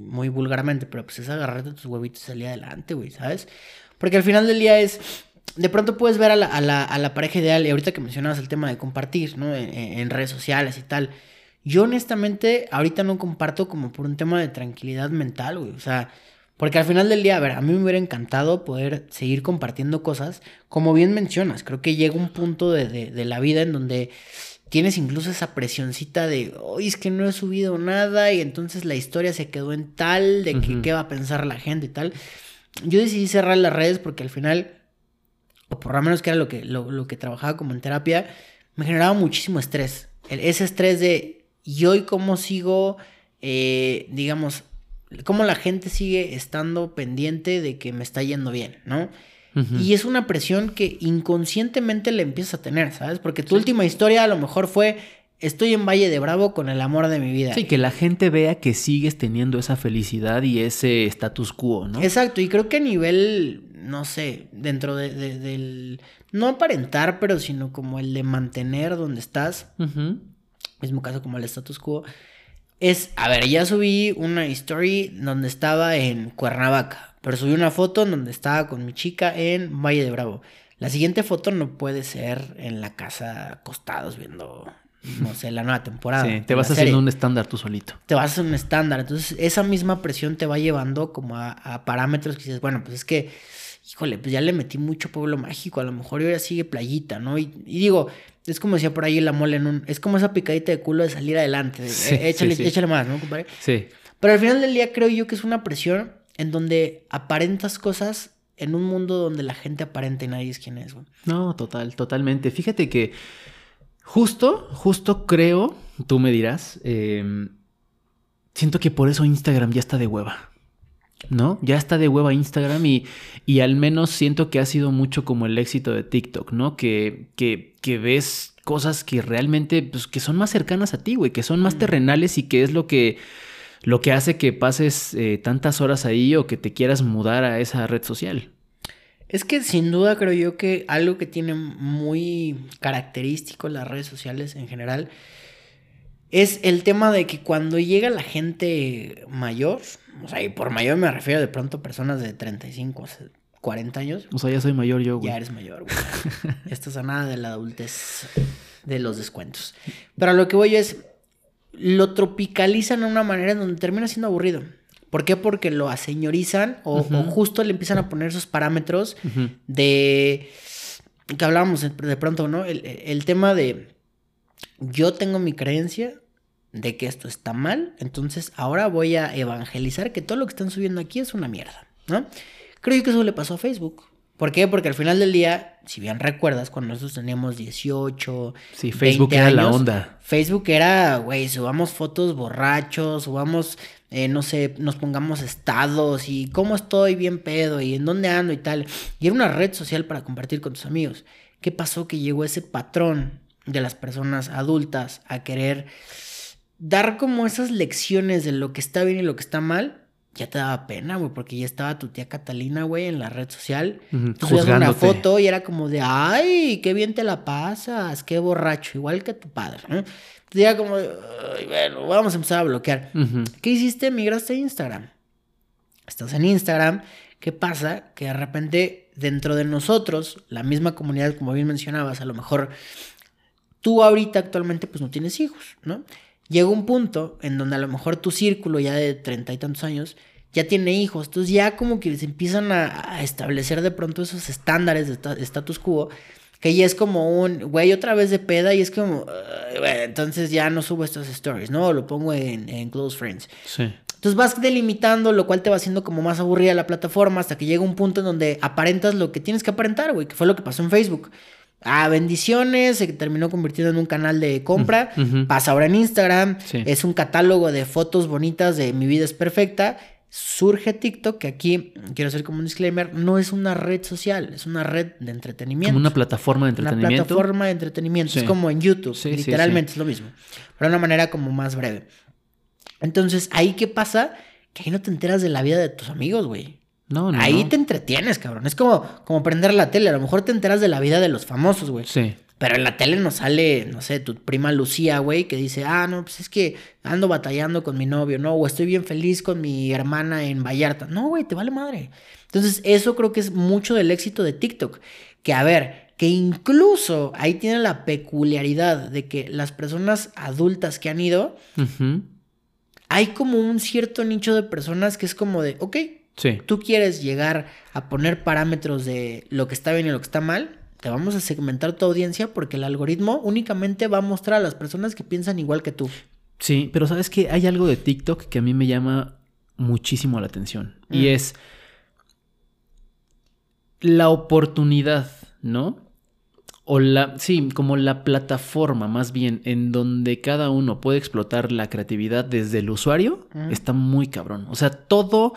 muy vulgarmente, pero pues es agarrarte tus huevitos y salir adelante, güey, ¿sabes? Porque al final del día es, de pronto puedes ver a la, a la, a la pareja ideal, y ahorita que mencionabas el tema de compartir, ¿no? En, redes sociales y tal. Yo honestamente ahorita no comparto como por un tema de tranquilidad mental, güey. O sea, porque al final del día, a ver, a mí me hubiera encantado poder seguir compartiendo cosas, como bien mencionas, creo que llega un punto de, de la vida en donde tienes incluso esa presioncita de, hoy es que no he subido nada y entonces la historia se quedó en tal, de que qué va a pensar la gente y tal. Yo decidí cerrar las redes porque al final, o por lo menos que era lo que, lo, que trabajaba como en terapia, me generaba muchísimo estrés. ese estrés de, ¿y hoy cómo sigo, eh, digamos, cómo la gente sigue estando pendiente de que me está yendo bien, ¿no? Y es una presión que inconscientemente le empiezas a tener, ¿sabes? Porque tu última historia a lo mejor fue estoy en Valle de Bravo con el amor de mi vida.
Sí, que la gente vea que sigues teniendo esa felicidad y ese status quo, ¿no?
Exacto, y creo que a nivel, no sé, dentro de, del, no aparentar, pero sino como el de mantener donde estás, mismo caso como el status quo, es, a ver, ya subí una story donde estaba en Cuernavaca. Pero subí una foto en donde estaba con mi chica en Valle de Bravo. La siguiente foto no puede ser en la casa acostados viendo, no sé, la nueva temporada. Sí,
te vas haciendo un estándar tú solito.
Te vas haciendo un estándar. Entonces, esa misma presión te va llevando como a, parámetros que dices, bueno, pues es que, híjole, pues ya le metí mucho pueblo mágico. A lo mejor ahora sigue playita, ¿no? Y, digo, es como decía por ahí la mole en un. Es como esa picadita de culo de salir adelante. Eh, échale, échale más, ¿no, compadre?
Sí.
Pero al final del día creo yo que es una presión en donde aparentas cosas en un mundo donde la gente aparenta y nadie es quien es, güey.
No, total, totalmente. Fíjate que justo, justo creo, tú me dirás, em, siento que por eso Instagram ya está de hueva. ¿No? Ya está de hueva Instagram y, y al menos siento que ha sido mucho como el éxito de TikTok, ¿no? Que, que, que ves cosas que realmente, pues, que son más cercanas a ti, güey, que son más mm. terrenales y que es lo que lo que hace que pases eh, tantas horas ahí o que te quieras mudar a esa red social.
Es que sin duda creo yo que algo que tiene muy característico las redes sociales en general es el tema de que cuando llega la gente mayor, o sea, y por mayor me refiero de pronto a personas de 35, 40 años.
O sea, ya soy mayor yo, güey.
Ya eres mayor, güey. Esto es a nada de la adultez de los descuentos. Pero a lo que voy es, lo tropicalizan de una manera en donde termina siendo aburrido. ¿Por qué? Porque lo aseñorizan o, justo le empiezan a poner esos parámetros de que hablábamos de pronto, ¿no? El, tema de yo tengo mi creencia de que esto está mal, entonces ahora voy a evangelizar que todo lo que están subiendo aquí es una mierda, ¿no? Creo que eso le pasó a Facebook. ¿Por qué? Porque al final del día, si bien recuerdas, cuando nosotros teníamos 18,
sí, Facebook era la onda.
Facebook era, güey, subamos fotos borrachos, subamos, eh, no sé, nos pongamos estados y cómo estoy bien pedo y en dónde ando y tal. Y era una red social para compartir con tus amigos. ¿Qué pasó? Que llegó ese patrón de las personas adultas a querer dar como esas lecciones de lo que está bien y lo que está mal ya te daba pena, güey, porque ya estaba tu tía Catalina, güey, en la red social. Tú una foto y era como de, ay, qué bien te la pasas, qué borracho, igual que tu padre, ¿no? Entonces ya como, bueno, vamos a empezar a bloquear. ¿Qué hiciste? Migraste a Instagram. Estás en Instagram, ¿qué pasa? Que de repente dentro de nosotros, la misma comunidad, como bien mencionabas, a lo mejor tú ahorita actualmente pues no tienes hijos, ¿no? Llega un punto en donde a lo mejor tu círculo ya de treinta y tantos años ya tiene hijos, entonces ya como que se empiezan a, establecer de pronto esos estándares de status quo, que ya es como un, güey, otra vez de peda y es como, entonces ya no subo estas stories, ¿no? Lo pongo en, en Close Friends. Sí. Entonces vas delimitando, lo cual te va haciendo como más aburrida la plataforma hasta que llega un punto en donde aparentas lo que tienes que aparentar, güey, que fue lo que pasó en Facebook. Ah, bendiciones, se terminó convirtiendo en un canal de compra, pasa ahora en Instagram, es un catálogo de fotos bonitas de mi vida es perfecta. Surge TikTok, que aquí quiero hacer como un disclaimer, no es una red social, es una red de entretenimiento.
Como una plataforma de entretenimiento.
Una plataforma de entretenimiento, es como en YouTube, literalmente es lo mismo, pero de una manera como más breve. Entonces, ahí qué pasa? Que ahí no te enteras de la vida de tus amigos, güey. No, no. Ahí te entretienes, cabrón. Es como, como prender la tele. A lo mejor te enteras de la vida de los famosos, güey. Sí. Pero en la tele no sale, no sé, tu prima Lucía, güey, que dice, ah, no, pues es que ando batallando con mi novio, no, o estoy bien feliz con mi hermana en Vallarta. No, güey, te vale madre. Entonces, eso creo que es mucho del éxito de TikTok. Que, a ver, que incluso ahí tiene la peculiaridad de que las personas adultas que han ido, hay como un cierto nicho de personas que es como de, ok, Tú quieres llegar a poner parámetros de lo que está bien y lo que está mal, te vamos a segmentar tu audiencia porque el algoritmo únicamente va a mostrar a las personas que piensan igual que tú.
Sí, pero sabes que hay algo de TikTok que a mí me llama muchísimo la atención y mm. es la oportunidad, ¿no? O la, sí, como la plataforma más bien en donde cada uno puede explotar la creatividad desde el usuario, está muy cabrón. O sea, todo,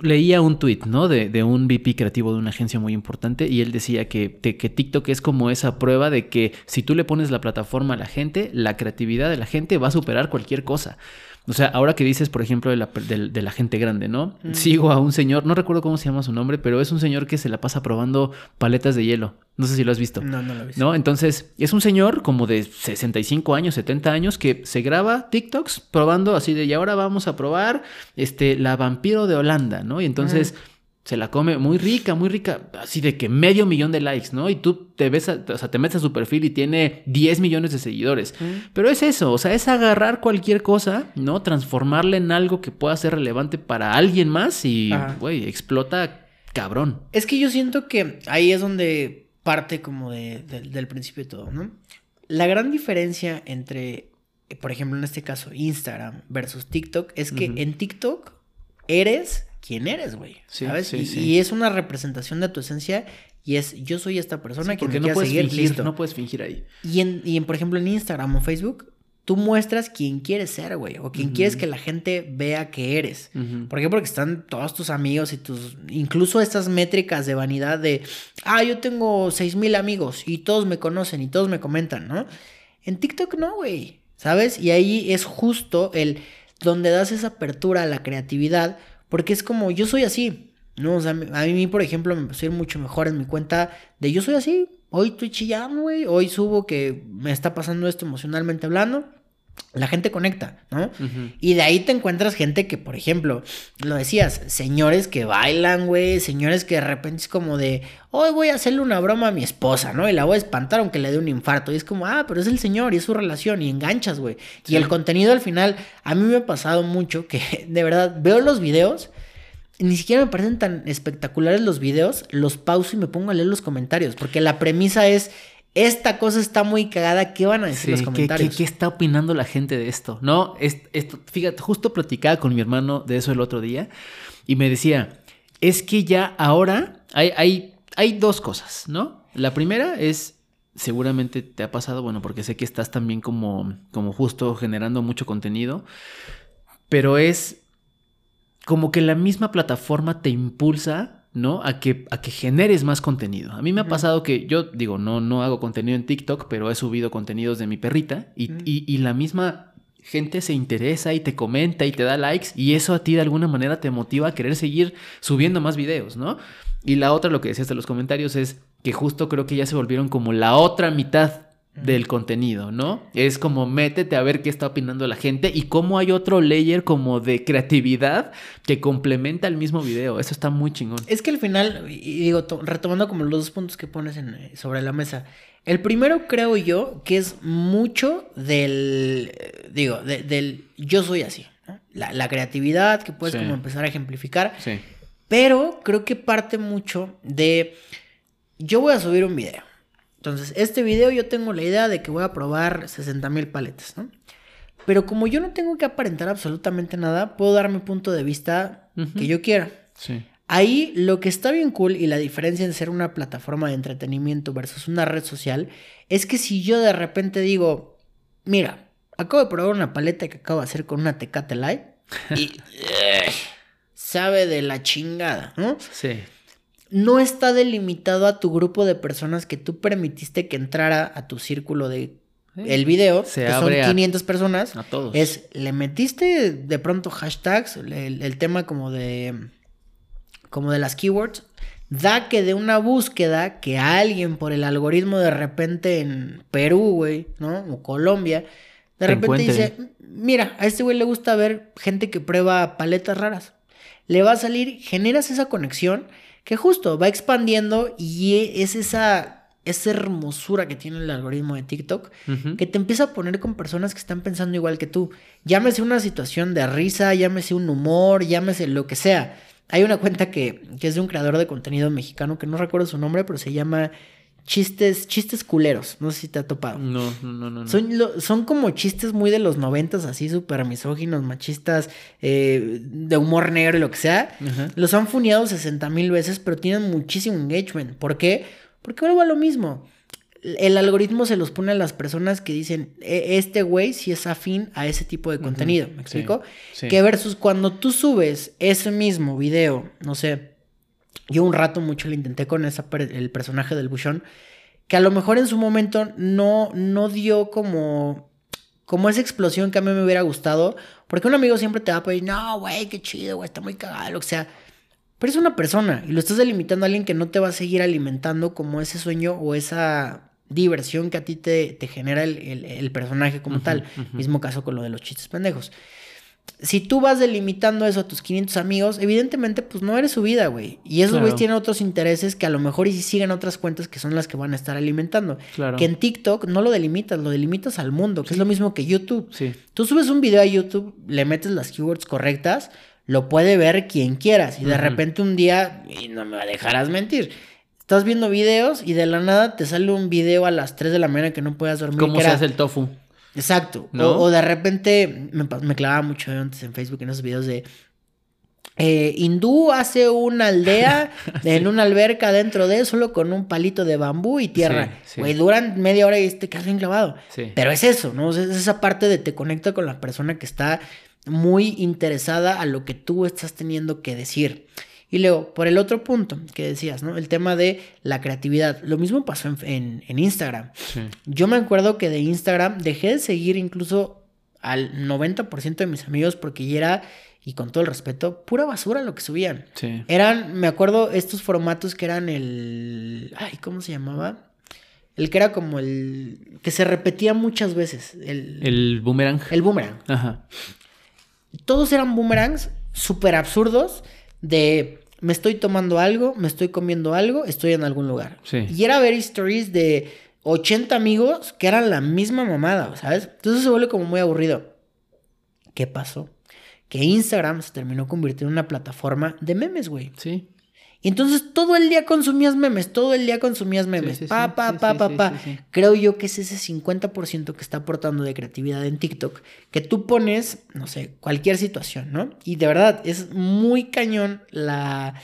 leía un tweet, ¿no? De, de, un VP creativo de una agencia muy importante y él decía que, que TikTok es como esa prueba de que si tú le pones la plataforma a la gente, la creatividad de la gente va a superar cualquier cosa. O sea, ahora que dices, por ejemplo, de la, de, la gente grande, ¿no? Sigo a un señor, no recuerdo cómo se llama su nombre, pero es un señor que se la pasa probando paletas de hielo. No sé si lo has visto.
No, no lo
he
visto.
¿No? Entonces, es un señor como de 65 años, 70 años, que se graba TikToks probando así de, y ahora vamos a probar este, la vampiro de Holanda, ¿no? Y entonces se la come muy rica, muy rica, así de que medio millón de likes, ¿no? Y tú te ves, o sea, te metes a su perfil y tiene 10 millones de seguidores. Pero es eso, o sea, es agarrar cualquier cosa, ¿no? Transformarla en algo que pueda ser relevante para alguien más y, güey, explota cabrón.
Es que yo siento que ahí es donde parte como de, del principio de todo, ¿no? La gran diferencia entre, por ejemplo, en este caso, Instagram versus TikTok es que en TikTok eres quién eres, güey. ¿Sabes? y, es una representación de tu esencia y es yo soy esta persona que
no puedes seguir, fingir, no puedes fingir ahí.
Y en, y en, por ejemplo, en Instagram o Facebook, tú muestras quién quieres ser, güey, o quién quieres que la gente vea que eres. ¿Por qué? Porque están todos tus amigos y tus incluso estas métricas de vanidad de, ah, yo tengo seis mil amigos y todos me conocen y todos me comentan, ¿no? En TikTok no, güey. ¿Sabes? Y ahí es justo el donde das esa apertura a la creatividad porque es como, yo soy así. No, o sea, a mí, por ejemplo, me empezó a ir mucho mejor en mi cuenta de yo soy así. Hoy estoy chillando, güey. Hoy subo que me está pasando esto emocionalmente hablando. La gente conecta, ¿no? Y de ahí te encuentras gente que, por ejemplo, lo decías, señores que bailan, güey, señores que de repente es como de, hoy voy a hacerle una broma a mi esposa, ¿no? Y la voy a espantar aunque le dé un infarto. Y es como, ah, pero es el señor y es su relación y enganchas, güey. Y el contenido al final, a mí me ha pasado mucho que de verdad veo los videos ni siquiera me parecen tan espectaculares los videos, los pauso y me pongo a leer los comentarios, porque la premisa es, esta cosa está muy cagada, ¿qué van a decir los comentarios?
¿qué, está opinando la gente de esto? No, esto, fíjate, justo platicaba con mi hermano de eso el otro día y me decía, es que ya ahora hay, hay, hay dos cosas, ¿no? La primera es seguramente te ha pasado, bueno, porque sé que estás también como, como justo generando mucho contenido, pero es como que la misma plataforma te impulsa, ¿no? A que, a que generes más contenido. A mí me ha pasado que yo digo, no, no hago contenido en TikTok, pero he subido contenidos de mi perrita y, y, y la misma gente se interesa y te comenta y te da likes y eso a ti de alguna manera te motiva a querer seguir subiendo más videos, ¿no? Y la otra, lo que decías de los comentarios, es que justo creo que ya se volvieron como la otra mitad del contenido, ¿no? Es como métete a ver qué está opinando la gente y cómo hay otro layer como de creatividad que complementa el mismo video. Eso está muy chingón.
Es que al final, y digo, retomando como los dos puntos que pones en, sobre la mesa, el primero creo yo que es mucho del, digo, del yo soy así, ¿no? la, creatividad que puedes como empezar a ejemplificar.
Sí.
Pero creo que parte mucho de, yo voy a subir un video. Entonces, este video yo tengo la idea de que voy a probar 60 mil paletas, ¿no? Pero como yo no tengo que aparentar absolutamente nada, puedo dar mi punto de vista que yo quiera.
Sí.
Ahí lo que está bien cool y la diferencia en ser una plataforma de entretenimiento versus una red social es que si yo de repente digo, mira, acabo de probar una paleta que acabo de hacer con una Tecate Light y sabe de la chingada, ¿no?
Sí.
No está delimitado a tu grupo de personas que tú permitiste que entrara a tu círculo de el video,
Se
que son
abre a-
500 personas.
A todos.
Es, le metiste de pronto hashtags, el, el tema como de, como de las keywords, da que de una búsqueda que alguien por el algoritmo de repente en Perú, güey, ¿no? O Colombia, de
Te
repente
encuentre.
dice, mira, a este güey le gusta ver gente que prueba paletas raras. Le va a salir, generas esa conexión que justo va expandiendo y es esa, esa hermosura que tiene el algoritmo de TikTok que te empieza a poner con personas que están pensando igual que tú. Llámese una situación de risa, llámese un humor, llámese lo que sea. Hay una cuenta que, que es de un creador de contenido mexicano que no recuerdo su nombre, pero se llama Chistes, Chistes Culeros. No sé si te ha topado.
No, no, no, no.
Son, lo- son como chistes muy de los noventas, así súper misóginos, machistas, eh, de humor negro y lo que sea. Los han funeado 60 mil veces, pero tienen muchísimo engagement. ¿Por qué? Porque vuelvo a lo mismo. El algoritmo se los pone a las personas que dicen, "E- este güey sí es afín a ese tipo de contenido. ¿Me
Sí,
explico?
sí.
Que versus cuando tú subes ese mismo video, no sé, yo un rato mucho le intenté con esa per- el personaje del buchón, que a lo mejor en su momento no, no dio como, como esa explosión que a mí me hubiera gustado, porque un amigo siempre te va a pedir, no, güey, qué chido, güey, está muy cagado, lo que sea. Pero es una persona y lo estás delimitando a alguien que no te va a seguir alimentando como ese sueño o esa diversión que a ti te, te genera el, el- el personaje como tal. Mismo caso con lo de los chistes pendejos. Si tú vas delimitando eso a tus 500 amigos, evidentemente pues no eres su vida, güey. Y esos
Claro.
güeyes tienen otros intereses que a lo mejor y si siguen otras cuentas que son las que van a estar alimentando.
Claro.
Que en TikTok no lo delimitas, lo delimitas al mundo, que es lo mismo que YouTube.
Sí.
Tú subes un video a YouTube, le metes las keywords correctas, lo puede ver quien quieras. Y de repente un día, y no me dejarás mentir, estás viendo videos y de la nada te sale un video a las 3 de la mañana que no puedas dormir.
¿Cómo se hace el tofu?
Exacto.
¿No?
O, o de repente me, clavaba mucho antes en Facebook en esos videos de. eh, hindú hace una aldea en una alberca dentro de solo con un palito de bambú y tierra.
Sí, sí.
Güey, duran media hora y te quedas bien clavado. Pero es eso, ¿no? Es esa parte de te conecta con la persona que está muy interesada a lo que tú estás teniendo que decir. Y luego, por el otro punto que decías, ¿no? El tema de la creatividad. Lo mismo pasó en, en- en Instagram.
Sí.
Yo me acuerdo que de Instagram dejé de seguir incluso al 90% de mis amigos porque ya era, y con todo el respeto, pura basura lo que subían.
Sí.
Eran, me acuerdo, estos formatos que eran el... Ay, ¿cómo se llamaba? El que era como el... que se repetía muchas veces. El, el,
El boomerang.
boomerang.
Ajá.
Todos eran boomerangs súper absurdos de... Me estoy tomando algo, me estoy comiendo algo, estoy en algún lugar.
Sí.
Y era ver stories de 80 amigos que eran la misma mamada, ¿sabes? Entonces se vuelve como muy aburrido. ¿Qué pasó? Que Instagram se terminó convirtiendo en una plataforma de memes, güey.
Sí.
Y entonces todo el día consumías memes, todo el día consumías memes. pa, pa, pa, pa, pa. Creo yo que es ese 50% que está aportando de creatividad en TikTok, que tú pones, no sé, cualquier situación, ¿no? Y de verdad, es muy cañón la,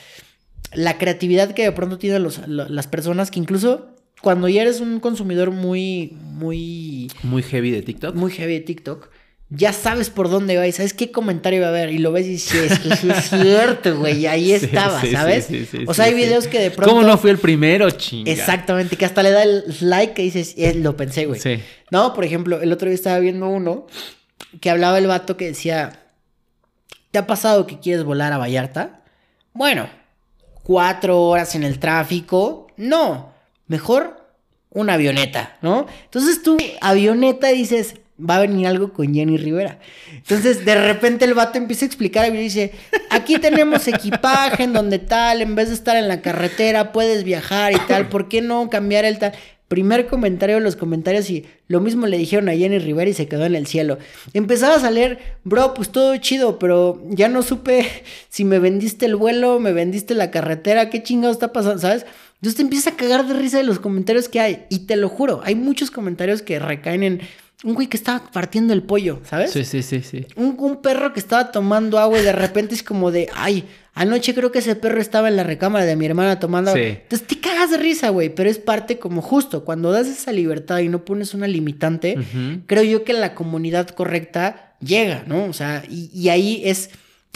la creatividad que de pronto tienen los, las personas que incluso cuando ya eres un consumidor muy, muy...
Muy heavy de TikTok.
Muy heavy de TikTok ya sabes por dónde va y sabes qué comentario va a haber y lo ves y dices, es, es cierto, güey, ahí estaba, ¿sabes? o sea, hay videos que de pronto...
¿Cómo no fui el primero, chinga?
Exactamente, que hasta le da el like que dices, eh, lo pensé, güey. Sí. No, por ejemplo, el otro día estaba viendo uno que hablaba el vato que decía, ¿te ha pasado que quieres volar a Vallarta? Bueno, cuatro horas en el tráfico, no, mejor una avioneta, ¿no? Entonces tú, avioneta, dices, va a venir algo con Jenny Rivera. Entonces, de repente el vato empieza a explicar y dice, aquí tenemos equipaje en donde tal, en vez de estar en la carretera, puedes viajar y tal, ¿por qué no cambiar el tal? Primer comentario de los comentarios y lo mismo le dijeron a Jenny Rivera y se quedó en el cielo. Empezaba a salir, bro, pues todo chido, pero ya no supe si me vendiste el vuelo, me vendiste la carretera, qué chingado está pasando, ¿sabes? Entonces te empieza a cagar de risa de los comentarios que hay. Y te lo juro, hay muchos comentarios que recaen en un güey que estaba partiendo el pollo, ¿sabes?
Sí, sí, sí, sí.
Un, perro que estaba tomando agua y de repente es como de, ay, anoche creo que ese perro estaba en la recámara de mi hermana tomando agua. Entonces te cagas de risa, güey, pero es parte como justo, cuando das esa libertad y no pones una limitante, creo yo que la comunidad correcta llega, ¿no? O sea, y, ahí es,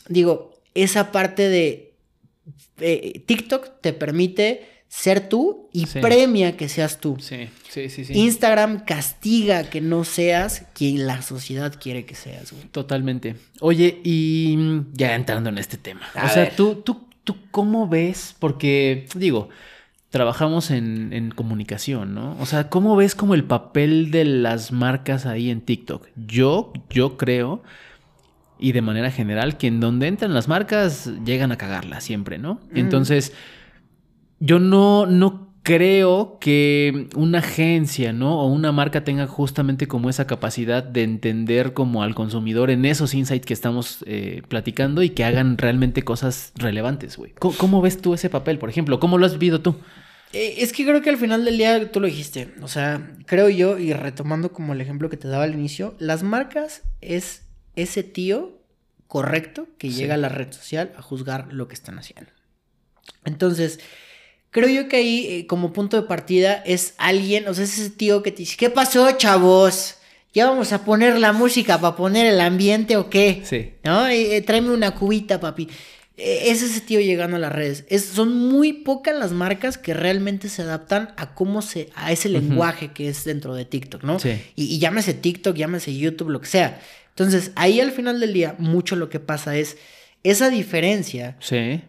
digo, esa parte de eh, TikTok te permite ser tú y premia que seas tú.
Sí, sí, sí,
Instagram castiga que no seas quien la sociedad quiere que seas.
Totalmente. Oye, y ya entrando en este tema. o sea, tú, tú, tú, ¿cómo ves? Porque, digo, trabajamos en, en, comunicación, ¿no? O sea, ¿cómo ves como el papel de las marcas ahí en TikTok? Yo, yo creo, y de manera general, que en donde entran las marcas llegan a cagarla siempre, ¿no? Entonces yo no, no creo que una agencia, ¿no? O una marca tenga justamente como esa capacidad de entender como al consumidor en esos insights que estamos eh, platicando y que hagan realmente cosas relevantes, güey. ¿Cómo, ves tú ese papel, por ejemplo? ¿Cómo lo has vivido tú?
Eh, es que creo que al final del día tú lo dijiste. O sea, creo yo, y retomando como el ejemplo que te daba al inicio, las marcas es ese tío correcto que llega a la red social a juzgar lo que están haciendo. Entonces, Creo yo que ahí, eh, como punto de partida, es alguien, o sea, es ese tío que te dice, ¿qué pasó, chavos? ¿Ya vamos a poner la música para poner el ambiente o qué?
Sí.
¿No? Eh, tráeme una cubita, papi. Eh, es ese tío llegando a las redes. Es, son muy pocas las marcas que realmente se adaptan a cómo se, a ese lenguaje que es dentro de TikTok, ¿no?
Sí.
Y, y llámese TikTok, llámese YouTube, lo que sea. Entonces, ahí al final del día, mucho lo que pasa es esa diferencia.
Sí.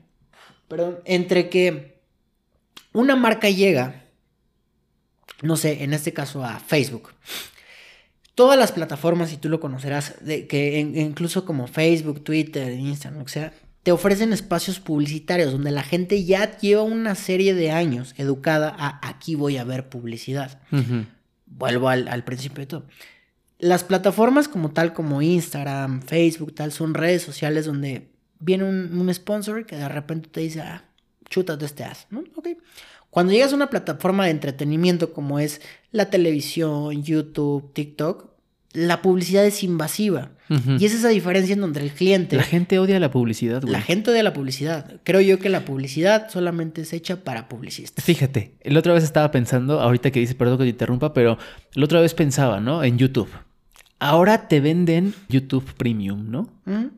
Perdón, entre que una marca llega, no sé, en este caso a Facebook. Todas las plataformas, y tú lo conocerás, de, que incluso como Facebook, Twitter, Instagram, o sea, te ofrecen espacios publicitarios donde la gente ya lleva una serie de años educada a aquí voy a ver publicidad. Vuelvo al, principio de todo. Las plataformas como tal, como Instagram, Facebook, tal, son redes sociales donde viene un, un sponsor que de repente te dice, ah, chutas de este as, ¿no? Ok. Cuando llegas a una plataforma de entretenimiento como es la televisión, YouTube, TikTok, la publicidad es invasiva. Y es esa diferencia en donde el cliente...
La gente odia la publicidad, güey.
La gente odia la publicidad. Creo yo que la publicidad solamente es hecha para publicistas.
Fíjate, la otra vez estaba pensando, ahorita que dice, perdón que te interrumpa, pero la otra vez pensaba, ¿no? En YouTube. Ahora te venden YouTube Premium, ¿no?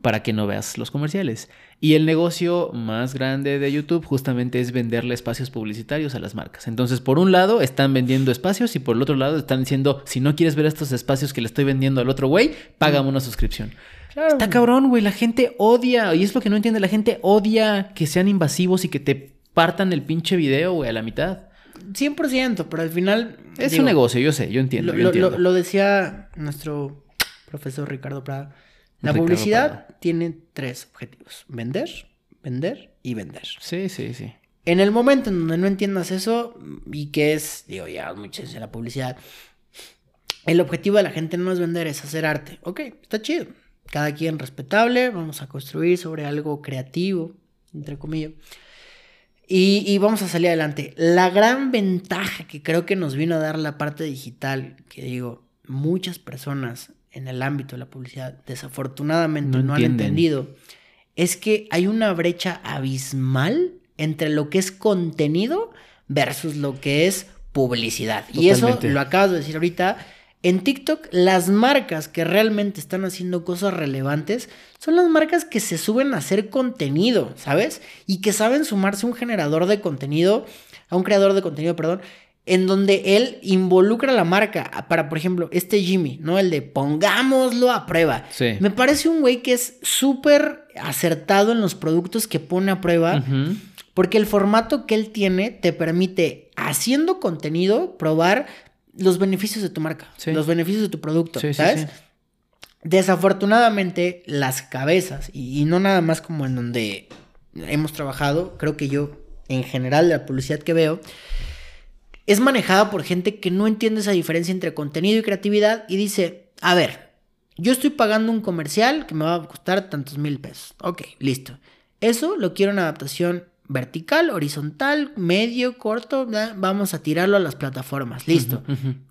Para que no veas los comerciales. Y el negocio más grande de YouTube justamente es venderle espacios publicitarios a las marcas. Entonces, por un lado, están vendiendo espacios y por el otro lado están diciendo, si no quieres ver estos espacios que le estoy vendiendo al otro güey, págame una suscripción. Está cabrón, güey. La gente odia, y es lo que no entiende, la gente odia que sean invasivos y que te partan el pinche video, güey, a la mitad.
100%, pero al final...
Es un negocio, yo sé, yo entiendo. Lo,
decía nuestro profesor Ricardo Prada. La publicidad tiene tres objetivos. Vender, vender y vender.
Sí, sí, sí.
En el momento en donde no entiendas eso y que es, digo, ya muchas de la publicidad, el objetivo de la gente no es vender, es hacer arte. Ok, está chido. Cada quien respetable, vamos a construir sobre algo creativo, entre comillas. Y, y, vamos a salir adelante. La gran ventaja que creo que nos vino a dar la parte digital, que digo, muchas personas en el ámbito de la publicidad desafortunadamente no, han entendido, es que hay una brecha abismal entre lo que es contenido versus lo que es publicidad. Y eso lo acabas de decir ahorita. En TikTok, las marcas que realmente están haciendo cosas relevantes son las marcas que se suben a hacer contenido, ¿sabes? Y que saben sumarse a un generador de contenido, a un creador de contenido, perdón, en donde él involucra a la marca para, por ejemplo, este Jimmy, ¿no? El de pongámoslo a prueba. Sí. Me parece un güey que es súper acertado en los productos que pone a prueba. Porque el formato que él tiene te permite, haciendo contenido, probar los beneficios de tu marca, los beneficios de tu producto, ¿sabes? Desafortunadamente, las cabezas, y, no nada más como en donde hemos trabajado, creo que yo, en general, la publicidad que veo, es manejada por gente que no entiende esa diferencia entre contenido y creatividad y dice, a ver, yo estoy pagando un comercial que me va a costar tantos mil pesos. Ok, listo. Eso lo quiero en adaptación vertical, horizontal, medio, corto, vamos a tirarlo a las plataformas, listo.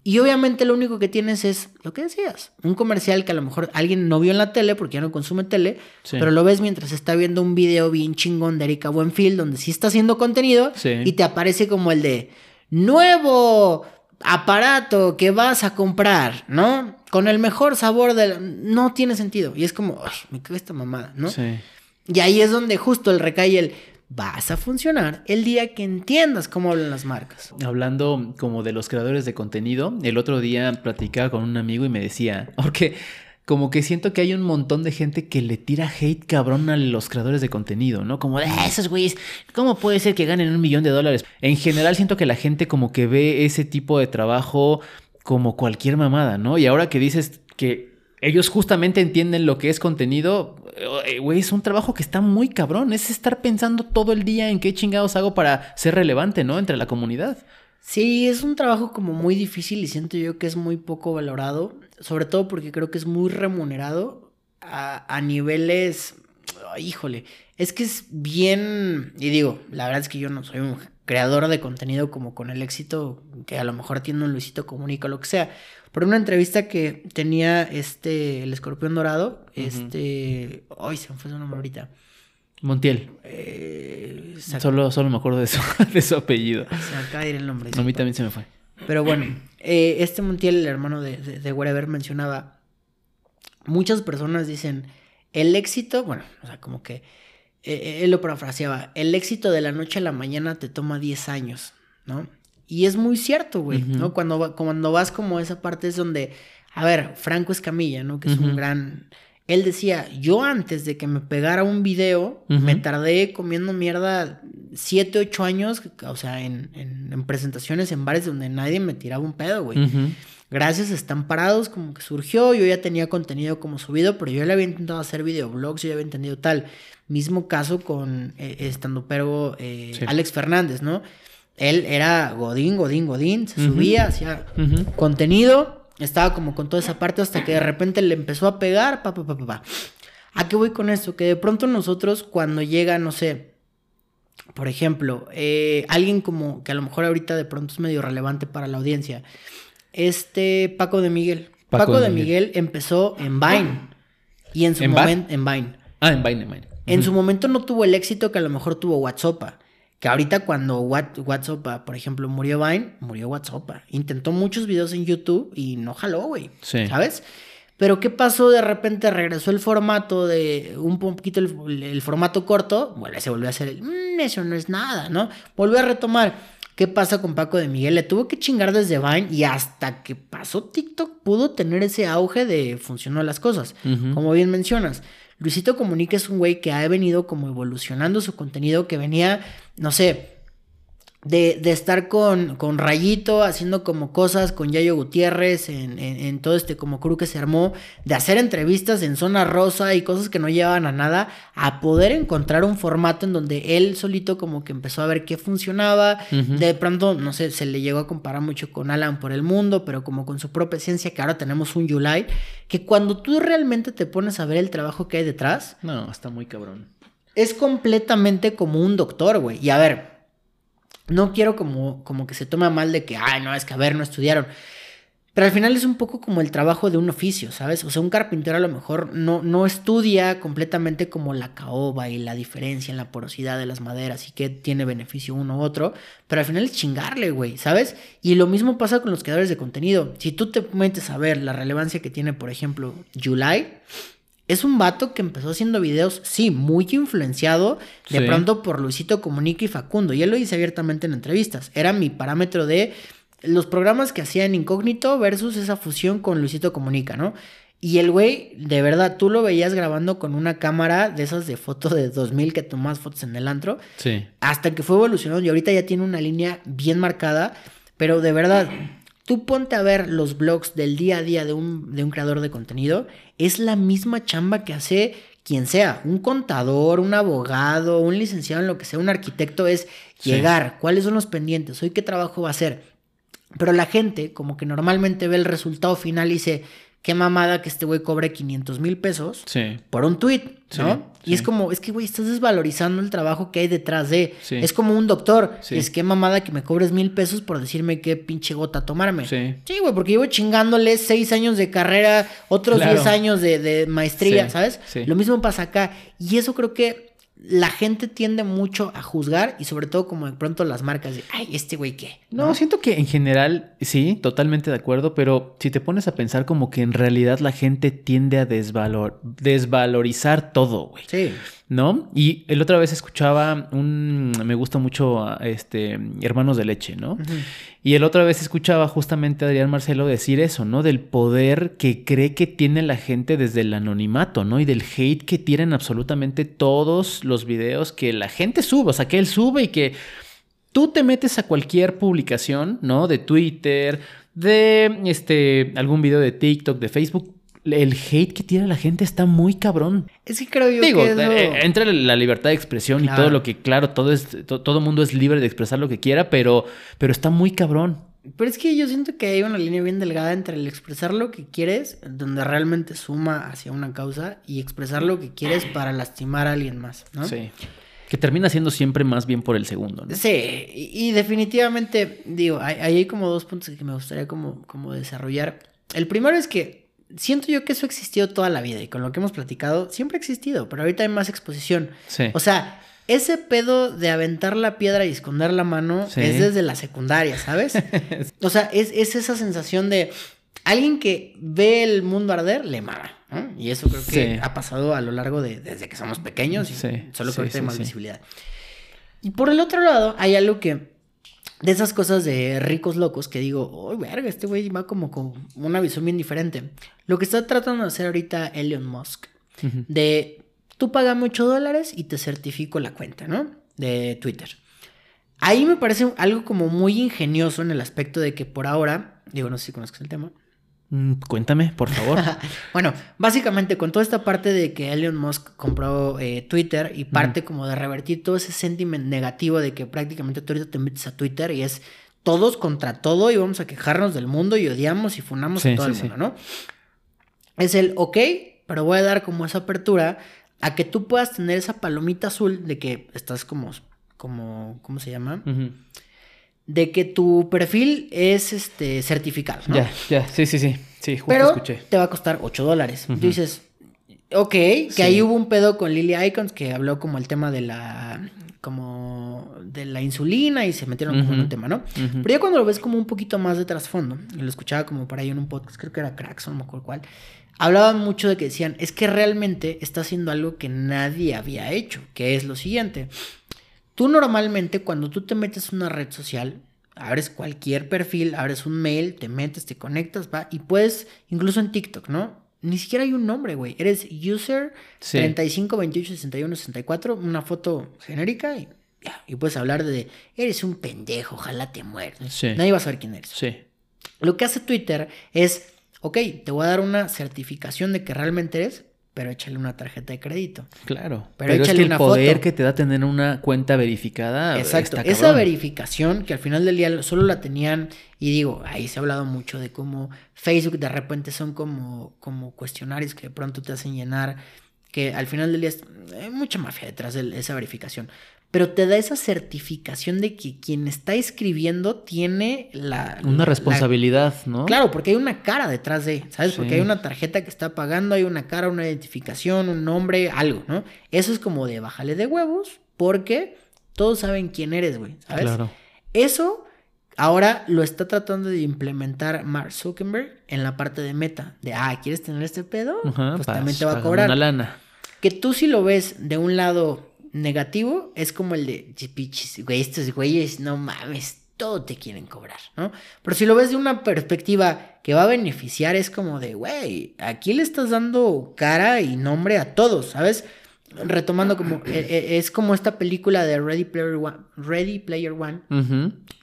Y obviamente lo único que tienes es lo que decías, un comercial que a lo mejor alguien no vio en la tele porque ya no consume tele, pero lo ves mientras está viendo un video bien chingón de Erika Buenfield donde sí está haciendo contenido y te aparece como el de nuevo aparato que vas a comprar, ¿no? Con el mejor sabor del... No tiene sentido. Y es como, me cago esta mamada, ¿no? Sí. Y ahí es donde justo el recae el vas a funcionar el día que entiendas cómo hablan las marcas.
Hablando como de los creadores de contenido, el otro día platicaba con un amigo y me decía, porque como que siento que hay un montón de gente que le tira hate cabrón a los creadores de contenido, ¿no? Como de ah, esos güeyes, ¿cómo puede ser que ganen un millón de dólares? En general siento que la gente como que ve ese tipo de trabajo como cualquier mamada, ¿no? Y ahora que dices que ellos justamente entienden lo que es contenido. Eh, güey, es un trabajo que está muy cabrón. Es estar pensando todo el día en qué chingados hago para ser relevante, ¿no? Entre la comunidad.
Sí, es un trabajo como muy difícil y siento yo que es muy poco valorado. Sobre todo porque creo que es muy remunerado a, niveles. híjole, es que es bien. Y digo, la verdad es que yo no soy un creador de contenido como con el éxito que a lo mejor tiene un Luisito Comunica lo que sea. Por una entrevista que tenía este, el escorpión dorado, este, ay, se me fue su nombre ahorita.
Montiel. Eh, solo, solo me acuerdo de su, de su apellido.
Se acaba de ir el nombre.
a mí también se me fue.
Pero bueno, eh, este Montiel, el hermano de, de, Wherever, mencionaba, muchas personas dicen, el éxito, bueno, o sea, como que eh, él lo parafraseaba, el éxito de la noche a la mañana te toma 10 años, ¿no? Y es muy cierto, güey, ¿no? Cuando, cuando vas como esa parte es donde, a ver, Franco Escamilla, ¿no? Que es un gran... Él decía, yo antes de que me pegara un video, me tardé comiendo mierda 7, 8 años, o sea, en, en, presentaciones en bares donde nadie me tiraba un pedo, güey. Gracias Están Parados, como que surgió, yo ya tenía contenido como subido, pero yo le había intentado hacer videoblogs, yo ya había entendido tal. Mismo caso con eh, estando pero eh, Alex Fernández, ¿no? Él era Godín, Godín, Godín, se subía, hacía contenido, estaba como con toda esa parte hasta que de repente le empezó a pegar, pa, pa, pa, pa, ¿A qué voy con esto? Que de pronto nosotros cuando llega, no sé, por ejemplo, eh, alguien como que a lo mejor ahorita de pronto es medio relevante para la audiencia, este Paco de Miguel. Paco, de, Miguel. empezó en Vine y en su momento en Vine.
Ah, en Vine, en Vine.
En su momento no tuvo el éxito que a lo mejor tuvo WhatsApp. Que ahorita cuando WhatsApp, por ejemplo, murió Vine, murió WhatsApp. Intentó muchos videos en YouTube y no jaló, güey. Sí. ¿Sabes? Pero ¿qué pasó? De repente regresó el formato de un poquito el, formato corto. Bueno, se volvió a hacer el, mm, eso no es nada, ¿no? Volvió a retomar. ¿Qué pasa con Paco de Miguel? Le tuvo que chingar desde Vine y hasta que pasó TikTok pudo tener ese auge de funcionó las cosas. Como bien mencionas. Luisito Comunica es un güey que ha venido como evolucionando su contenido, que venía, no sé, de, de, estar con, con Rayito haciendo como cosas con Yayo Gutiérrez en, en, todo este como crew que se armó, de hacer entrevistas en zona rosa y cosas que no llevaban a nada, a poder encontrar un formato en donde él solito como que empezó a ver qué funcionaba, de pronto, no sé, se le llegó a comparar mucho con Alan por el mundo, pero como con su propia esencia, que ahora tenemos un July, que cuando tú realmente te pones a ver el trabajo que hay detrás,
no, está muy cabrón.
Es completamente como un doctor, güey. Y a ver, no quiero como, como que se toma mal de que, ay, no, es que a ver, no estudiaron. Pero al final es un poco como el trabajo de un oficio, ¿sabes? O sea, un carpintero a lo mejor no, no estudia completamente como la caoba y la diferencia en la porosidad de las maderas y qué tiene beneficio uno u otro, pero al final es chingarle, güey, ¿sabes? Y lo mismo pasa con los creadores de contenido. Si tú te metes a ver la relevancia que tiene, por ejemplo, July, es un vato que empezó haciendo videos, sí, muy influenciado de pronto por Luisito Comunica y Facundo. Y él lo dice abiertamente en entrevistas. Era mi parámetro de los programas que hacía en Incógnito versus esa fusión con Luisito Comunica, ¿no? Y el güey, de verdad, tú lo veías grabando con una cámara de esas de foto de 2000 que tomas fotos en el antro.
Sí.
Hasta que fue evolucionando y ahorita ya tiene una línea bien marcada. Pero de verdad, tú ponte a ver los blogs del día a día de un, de un creador de contenido. Es la misma chamba que hace quien sea, un contador, un abogado, un licenciado en lo que sea, un arquitecto, es llegar, cuáles son los pendientes, hoy qué trabajo va a hacer. Pero la gente, como que normalmente ve el resultado final y dice, qué mamada que este güey cobre 500 mil pesos por un tweet, ¿no? y es como, es que, güey, estás desvalorizando el trabajo que hay detrás de. Es como un doctor. Es que mamada que me cobres mil pesos por decirme qué pinche gota tomarme. Sí, güey, porque llevo chingándole seis años de carrera, otros diez años de, de maestría, ¿sabes? Lo mismo pasa acá. Y eso creo que la gente tiende mucho a juzgar y sobre todo como de pronto las marcas de, ay, este güey qué.
¿No? siento que en general, sí, totalmente de acuerdo, pero si te pones a pensar como que en realidad la gente tiende a desvalor desvalorizar todo, güey.
Sí.
¿No? Y el otra vez escuchaba un, me gusta mucho, este, Hermanos de Leche, ¿no? Y el otra vez escuchaba justamente a Adrián Marcelo decir eso, ¿no? Del poder que cree que tiene la gente desde el anonimato, ¿no? Y del hate que tienen absolutamente todos los videos que la gente sube, o sea, que él sube y que tú te metes a cualquier publicación, ¿no? De Twitter, de este, algún video de TikTok, de Facebook, el hate que tiene la gente está muy cabrón.
Es que creo yo
Digo,
que
eh, entra la libertad de expresión y todo lo que, claro, todo es, todo mundo es libre de expresar lo que quiera, pero, pero está muy cabrón.
Pero es que yo siento que hay una línea bien delgada entre el expresar lo que quieres, donde realmente suma hacia una causa, y expresar lo que quieres para lastimar a alguien más, ¿no?
Sí. Que termina siendo siempre más bien por el segundo, ¿no?
Sí, y, definitivamente, digo, hay, hay, como dos puntos que me gustaría como, como desarrollar. El primero es que siento yo que eso existió toda la vida y con lo que hemos platicado, siempre ha existido, pero ahorita hay más exposición.
Sí.
O sea, ese pedo de aventar la piedra y esconder la mano es desde la secundaria, ¿sabes? o sea, es, esa sensación de alguien que ve el mundo arder, le mama. Y eso creo que ha pasado a lo largo de desde que somos pequeños y solo que ahorita hay más visibilidad. Y por el otro lado, hay algo que de esas cosas de ricos locos que digo, oh, verga, este güey va como con una visión bien diferente. Lo que está tratando de hacer ahorita Elon Musk, de tú pagame 8 dólares y te certifico la cuenta, ¿no? De Twitter. Ahí me parece algo como muy ingenioso en el aspecto de que por ahora, digo, no sé si conozcas el tema,
cuéntame, por favor.
bueno, básicamente con toda esta parte de que Elon Musk compró eh, Twitter y parte como de revertir todo ese sentimiento negativo de que prácticamente tú ahorita te metes a Twitter y es todos contra todo y vamos a quejarnos del mundo y odiamos y funamos a todo el mundo, ¿no? Es el, ok, pero voy a dar como esa apertura a que tú puedas tener esa palomita azul de que estás como, como, ¿cómo se llama? De que tu perfil es este certificado.
Ya, ya, sí, sí, sí. Sí, justo
Pero
escuché.
te va a costar 8 dólares. dices, ok, que ahí hubo un pedo con Lily Icons que habló como el tema de la como de la insulina y se metieron como en un tema, ¿no? Pero ya cuando lo ves como un poquito más de trasfondo, y lo escuchaba como por ahí en un podcast, creo que era Cracks, no me acuerdo cuál, hablaban mucho de que decían, es que realmente está haciendo algo que nadie había hecho, que es lo siguiente. Tú normalmente cuando tú te metes en una red social, abres cualquier perfil, abres un mail, te metes, te conectas, va, y puedes, incluso en TikTok, ¿no? Ni siquiera hay un nombre, güey. Eres user 35 28 61 64, una foto genérica y ya. Y puedes hablar de, eres un pendejo, ojalá te mueras. Nadie va a saber quién eres.
Sí.
Lo que hace Twitter es, ok, te voy a dar una certificación de que realmente eres, pero échale una tarjeta de crédito.
Claro. Pero, échale es que el poder que te da tener una cuenta verificada.
Exacto. Esa verificación que al final del día solo la tenían, y digo, ahí se ha hablado mucho de cómo Facebook de repente son como, como cuestionarios que de pronto te hacen llenar, que al final del día es mucha mafia detrás de esa verificación. Pero te da esa certificación de que quien está escribiendo tiene la...
Una
la-
responsabilidad, ¿no?
Claro, porque hay una cara detrás de, ¿sabes? Porque hay una tarjeta que está pagando, hay una cara, una identificación, un nombre, algo, ¿no? Eso es como de bájale de huevos, porque todos saben quién eres, güey, ¿sabes?
Claro.
Eso ahora lo está tratando de implementar Mark Zuckerberg en la parte de meta. De, ah, ¿quieres tener este pedo?
Ajá,
pues
pas-
también te va a cobrar.
Una lana.
Que tú si lo ves de un lado negativo, es como el de, "Ch, pichis, güey, estos güeyes, no mames, todo te quieren cobrar, ¿no? Pero si lo ves de una perspectiva que va a beneficiar, es como de, güey, aquí le estás dando cara y nombre a todos, ¿sabes? Retomando como, e- e- es como esta película de Ready Player One, Ready Player One,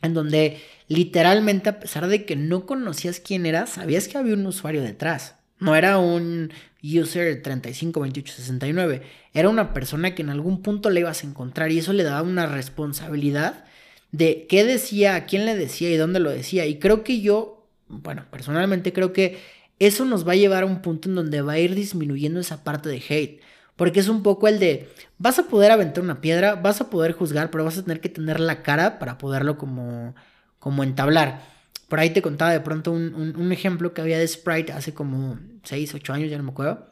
en donde literalmente a pesar de que no conocías quién era, sabías que había un usuario detrás. No era un user 352869, era una persona que en algún punto le ibas a encontrar y eso le daba una responsabilidad de qué decía, a quién le decía y dónde lo decía. Y creo que yo, bueno, personalmente creo que eso nos va a llevar a un punto en donde va a ir disminuyendo esa parte de hate. Porque es un poco el de, vas a poder aventar una piedra, vas a poder juzgar, pero vas a tener que tener la cara para poderlo como, como entablar. Por ahí te contaba de pronto un, un- un ejemplo que había de Sprite hace como 6, 8 años, ya no me acuerdo,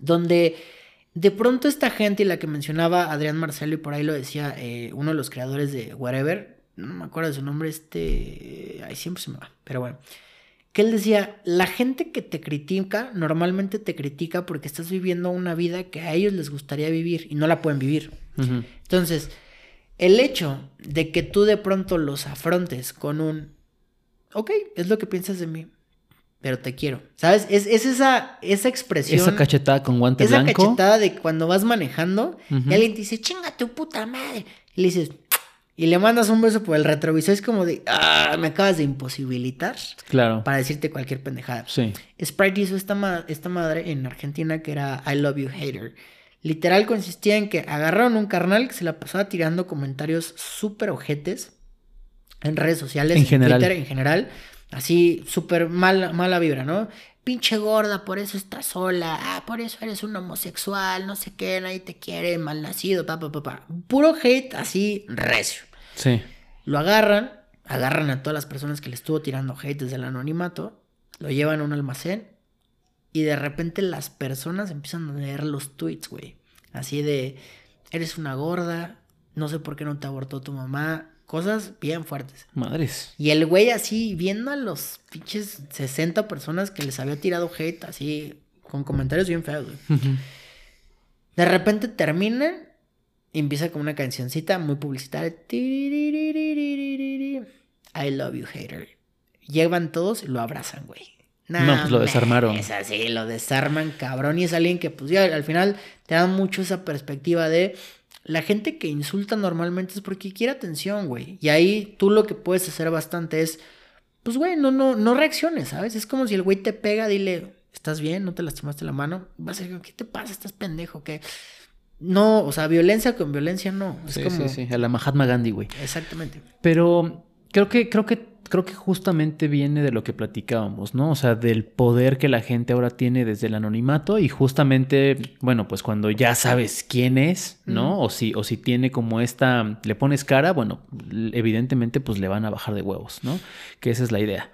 donde de pronto esta gente y la que mencionaba Adrián Marcelo y por ahí lo decía eh, uno de los creadores de Whatever, no me acuerdo de su nombre, este, ahí siempre se me va, pero bueno, que él decía, la gente que te critica normalmente te critica porque estás viviendo una vida que a ellos les gustaría vivir y no la pueden vivir. Entonces, el hecho de que tú de pronto los afrontes con un, ok, es lo que piensas de mí, pero te quiero, ¿sabes? Es, es esa, esa expresión.
Esa cachetada con guante
esa
blanco.
cachetada de cuando vas manejando y alguien te dice, chinga tu puta madre. Y le dices, y le mandas un beso por el retrovisor. Es como de, ah, me acabas de imposibilitar
Claro.
para decirte cualquier pendejada.
Sí.
Sprite hizo esta, ma- esta madre en Argentina que era I Love You Hater. Literal consistía en que agarraron un carnal que se la pasaba tirando comentarios súper ojetes en redes sociales,
En general.
Twitter en general. Así, súper mala, mala vibra, ¿no? Pinche gorda, por eso estás sola. Ah, por eso eres un homosexual, no sé qué, nadie te quiere, malnacido, pa, pa, pa, pa. Puro hate así recio.
Sí.
Lo agarran, agarran a todas las personas que le estuvo tirando hate desde el anonimato, lo llevan a un almacén y de repente las personas empiezan a leer los tweets, güey. Así de, eres una gorda, no sé por qué no te abortó tu mamá, cosas bien fuertes.
Madres.
Y el güey así, viendo a los pinches 60 personas que les había tirado hate, así, con comentarios bien feos, güey. De repente terminan y empieza con una cancioncita muy publicitaria. I love you, hater. Llevan todos y lo abrazan, güey.
No, pues lo desarmaron.
Es así, lo desarman, cabrón. Y es alguien que, pues ya al final te da mucho esa perspectiva de la gente que insulta normalmente es porque quiere atención, güey. Y ahí tú lo que puedes hacer bastante es, pues, güey, no, no, no reacciones, ¿sabes? Es como si el güey te pega, dile, ¿estás bien? ¿No te lastimaste la mano? Vas a decir, ¿qué te pasa? ¿Estás pendejo? ¿Qué? No, o sea, violencia con violencia no. Es
Sí,
como...
sí, sí. A la Mahatma Gandhi, güey.
Exactamente.
Pero creo que, creo que, creo que justamente viene de lo que platicábamos, ¿no? O sea, del poder que la gente ahora tiene desde el anonimato y justamente, bueno, pues cuando ya sabes quién es, ¿no? O si, o si tiene como esta, le pones cara, bueno, evidentemente pues le van a bajar de huevos, ¿no? Que esa es la idea.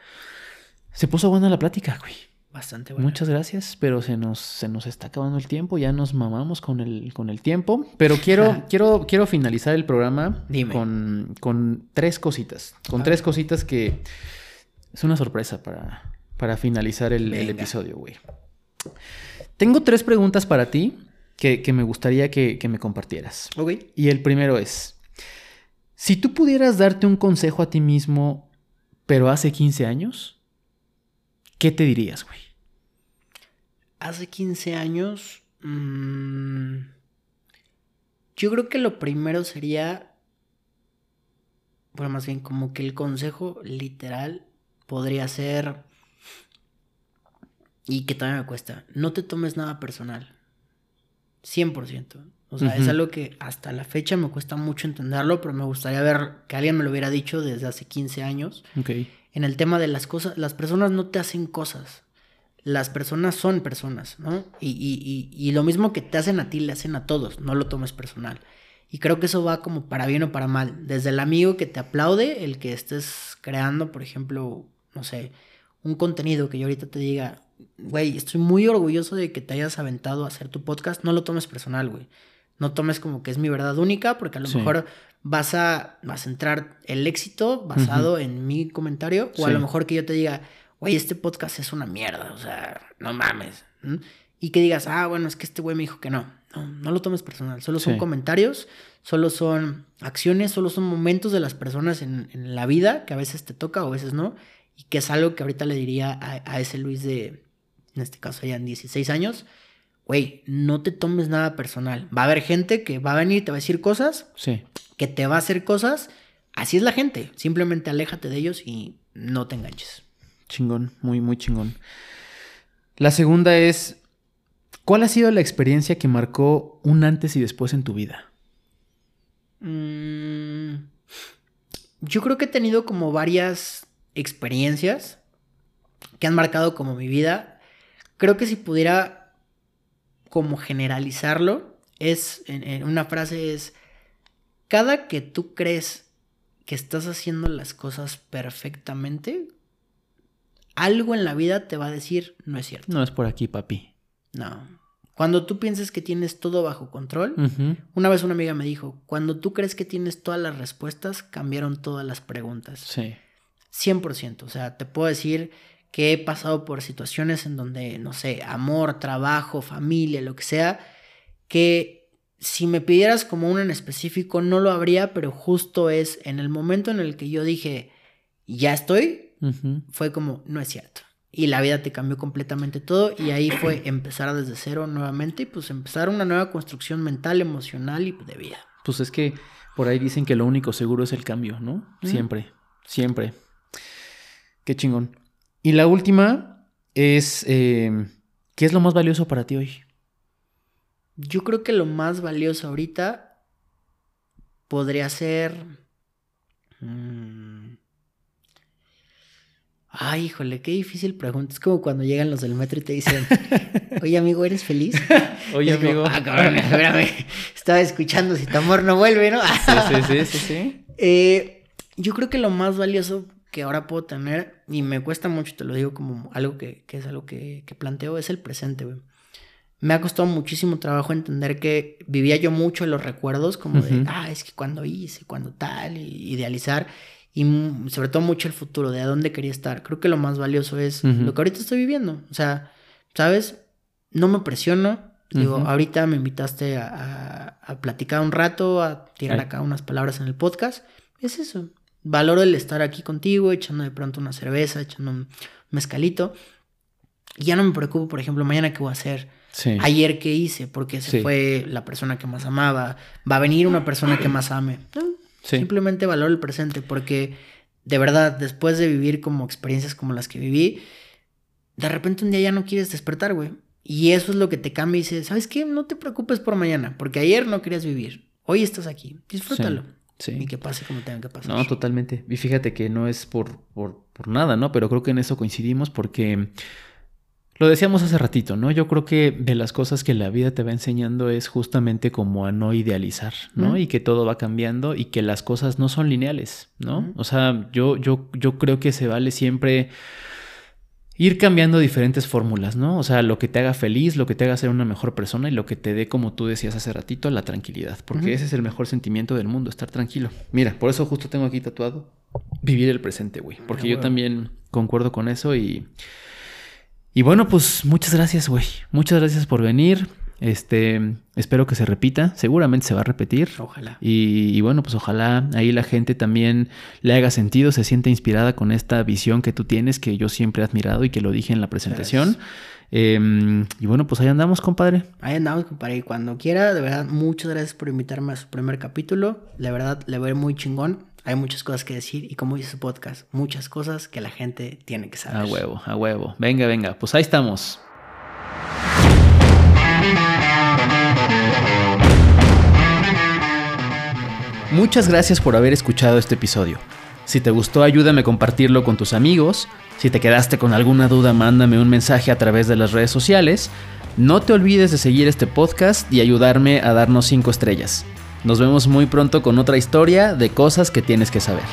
Se puso buena la plática, güey.
Bastante bueno.
Muchas gracias, pero se nos, se nos está acabando el tiempo, ya nos mamamos con el, con el tiempo. Pero quiero, quiero, quiero finalizar el programa. Con, con tres cositas. Con tres cositas que es una sorpresa para, para finalizar el, el episodio, güey. Tengo tres preguntas para ti que, que me gustaría que, que me compartieras.
Ok.
Y el primero es, si tú pudieras darte un consejo a ti mismo, pero hace 15 años, ¿qué te dirías, güey?
Hace 15 años. mm, yo creo que lo primero sería. Bueno, más bien, como que el consejo literal podría ser. Y que también me cuesta. No te tomes nada personal. 100%. O sea, es algo que hasta la fecha me cuesta mucho entenderlo, pero me gustaría ver que alguien me lo hubiera dicho desde hace 15 años
Ok.
En el tema de las cosas, las personas no te hacen cosas. Las personas son personas, ¿no? Y, y- y- y lo mismo que te hacen a ti, le hacen a todos, no lo tomes personal. Y creo que eso va como para bien o para mal. Desde el amigo que te aplaude, el que estés creando, por ejemplo, no sé, un contenido que yo ahorita te diga, güey, estoy muy orgulloso de que te hayas aventado a hacer tu podcast, no lo tomes personal, güey. No tomes como que es mi verdad única, porque a lo mejor vas a, vas a centrar el éxito basado en mi comentario, o a lo mejor que yo te diga, güey, este podcast es una mierda, o sea, no mames. Y que digas, ah, bueno, es que este güey me dijo que no. No, no lo tomes personal, solo son comentarios, solo son acciones, solo son momentos de las personas en, la vida que a veces te toca o a veces no, y que es algo que ahorita le diría a, ese Luis de, en este caso ya en 16 años, güey, no te tomes nada personal. Va a haber gente que va a venir y te va a decir cosas,
sí.
que te va a hacer cosas, así es la gente, simplemente aléjate de ellos y no te enganches.
Chingón, muy, muy chingón. La segunda es, ¿cuál ha sido la experiencia que marcó un antes y después en tu vida?
Mm, yo creo que he tenido como varias experiencias que han marcado como mi vida. Creo que si pudiera como generalizarlo, es, en una frase es, cada que tú crees que estás haciendo las cosas perfectamente, algo en la vida te va a decir, no es cierto.
No es por aquí, papi.
No. Cuando tú pienses que tienes todo bajo control, una vez una amiga me dijo, cuando tú crees que tienes todas las respuestas, cambiaron todas las preguntas.
Sí.
100%. O sea, te puedo decir que he pasado por situaciones en donde, no sé, amor, trabajo, familia, lo que sea, que si me pidieras como uno en específico, no lo habría, pero justo es en el momento en el que yo dije, ya estoy, fue como, no es cierto. Y la vida te cambió completamente todo y ahí fue empezar desde cero nuevamente y pues empezar una nueva construcción mental, emocional y de vida.
Pues es que por ahí dicen que lo único seguro es el cambio, ¿no? Siempre, siempre. Qué chingón. Y la última es, eh, ¿qué es lo más valioso para ti hoy?
Yo creo que lo más valioso ahorita podría ser... Mm, Ay, híjole, qué difícil pregunta. Es como cuando llegan los del metro y te dicen, oye amigo, ¿eres feliz?
Oye amigo.
ah, cabrón, espérame. Estaba escuchando si tu amor no vuelve, ¿no?
sí, sí, sí, sí.
Eh, yo creo que lo más valioso que ahora puedo tener, y me cuesta mucho, te lo digo como algo que, que es algo que, que, planteo, es el presente, güey. Me ha costado muchísimo trabajo entender que vivía yo mucho en los recuerdos, como de, ah, es que cuando hice, cuando tal, y idealizar y sobre todo mucho el futuro, de a dónde quería estar. Creo que lo más valioso es lo que ahorita estoy viviendo. O sea, ¿sabes? No me presiono. Digo, ahorita me invitaste a, a, platicar un rato, a tirar acá unas palabras en el podcast. Es eso. Valoro el estar aquí contigo, echando de pronto una cerveza, echando un mezcalito. Y ya no me preocupo, por ejemplo, mañana qué voy a hacer. Ayer qué hice, porque se fue la persona que más amaba. Va a venir una persona que más ame. Simplemente valoro el presente porque de verdad, después de vivir como experiencias como las que viví, de repente un día ya no quieres despertar, güey. Y eso es lo que te cambia y dices, ¿sabes qué? No te preocupes por mañana, porque ayer no querías vivir. Hoy estás aquí. Disfrútalo. Sí. Y que pase como tenga que pasar.
No, totalmente. Y fíjate que no es por, por, por nada, ¿no? Pero creo que en eso coincidimos porque lo decíamos hace ratito, ¿no? Yo creo que de las cosas que la vida te va enseñando es justamente como a no idealizar, ¿no? Y que todo va cambiando y que las cosas no son lineales, ¿no? O sea, yo, yo, yo creo que se vale siempre ir cambiando diferentes fórmulas, ¿no? O sea, lo que te haga feliz, lo que te haga ser una mejor persona y lo que te dé, como tú decías hace ratito, la tranquilidad. Porque ese es el mejor sentimiento del mundo, estar tranquilo. Mira, por eso justo tengo aquí tatuado vivir el presente, güey. Porque yo también concuerdo con eso y... Y bueno, pues muchas gracias, güey. Muchas gracias por venir. Este, espero que se repita. Seguramente se va a repetir.
Ojalá.
Y, bueno, pues ojalá ahí la gente también le haga sentido, se sienta inspirada con esta visión que tú tienes, que yo siempre he admirado y que lo dije en la presentación. Em, y bueno, pues ahí andamos, compadre.
Ahí andamos, compadre. Y cuando quiera, de verdad, muchas gracias por invitarme a su primer capítulo. La verdad, le voy muy chingón. Hay muchas cosas que decir y como dice su podcast, muchas cosas que la gente tiene que saber.
A huevo, a huevo. Venga, venga, pues ahí estamos. Muchas gracias por haber escuchado este episodio. Si te gustó, ayúdame a compartirlo con tus amigos. Si te quedaste con alguna duda, mándame un mensaje a través de las redes sociales. No te olvides de seguir este podcast y ayudarme a darnos 5 estrellas. Nos vemos muy pronto con otra historia de cosas que tienes que saber.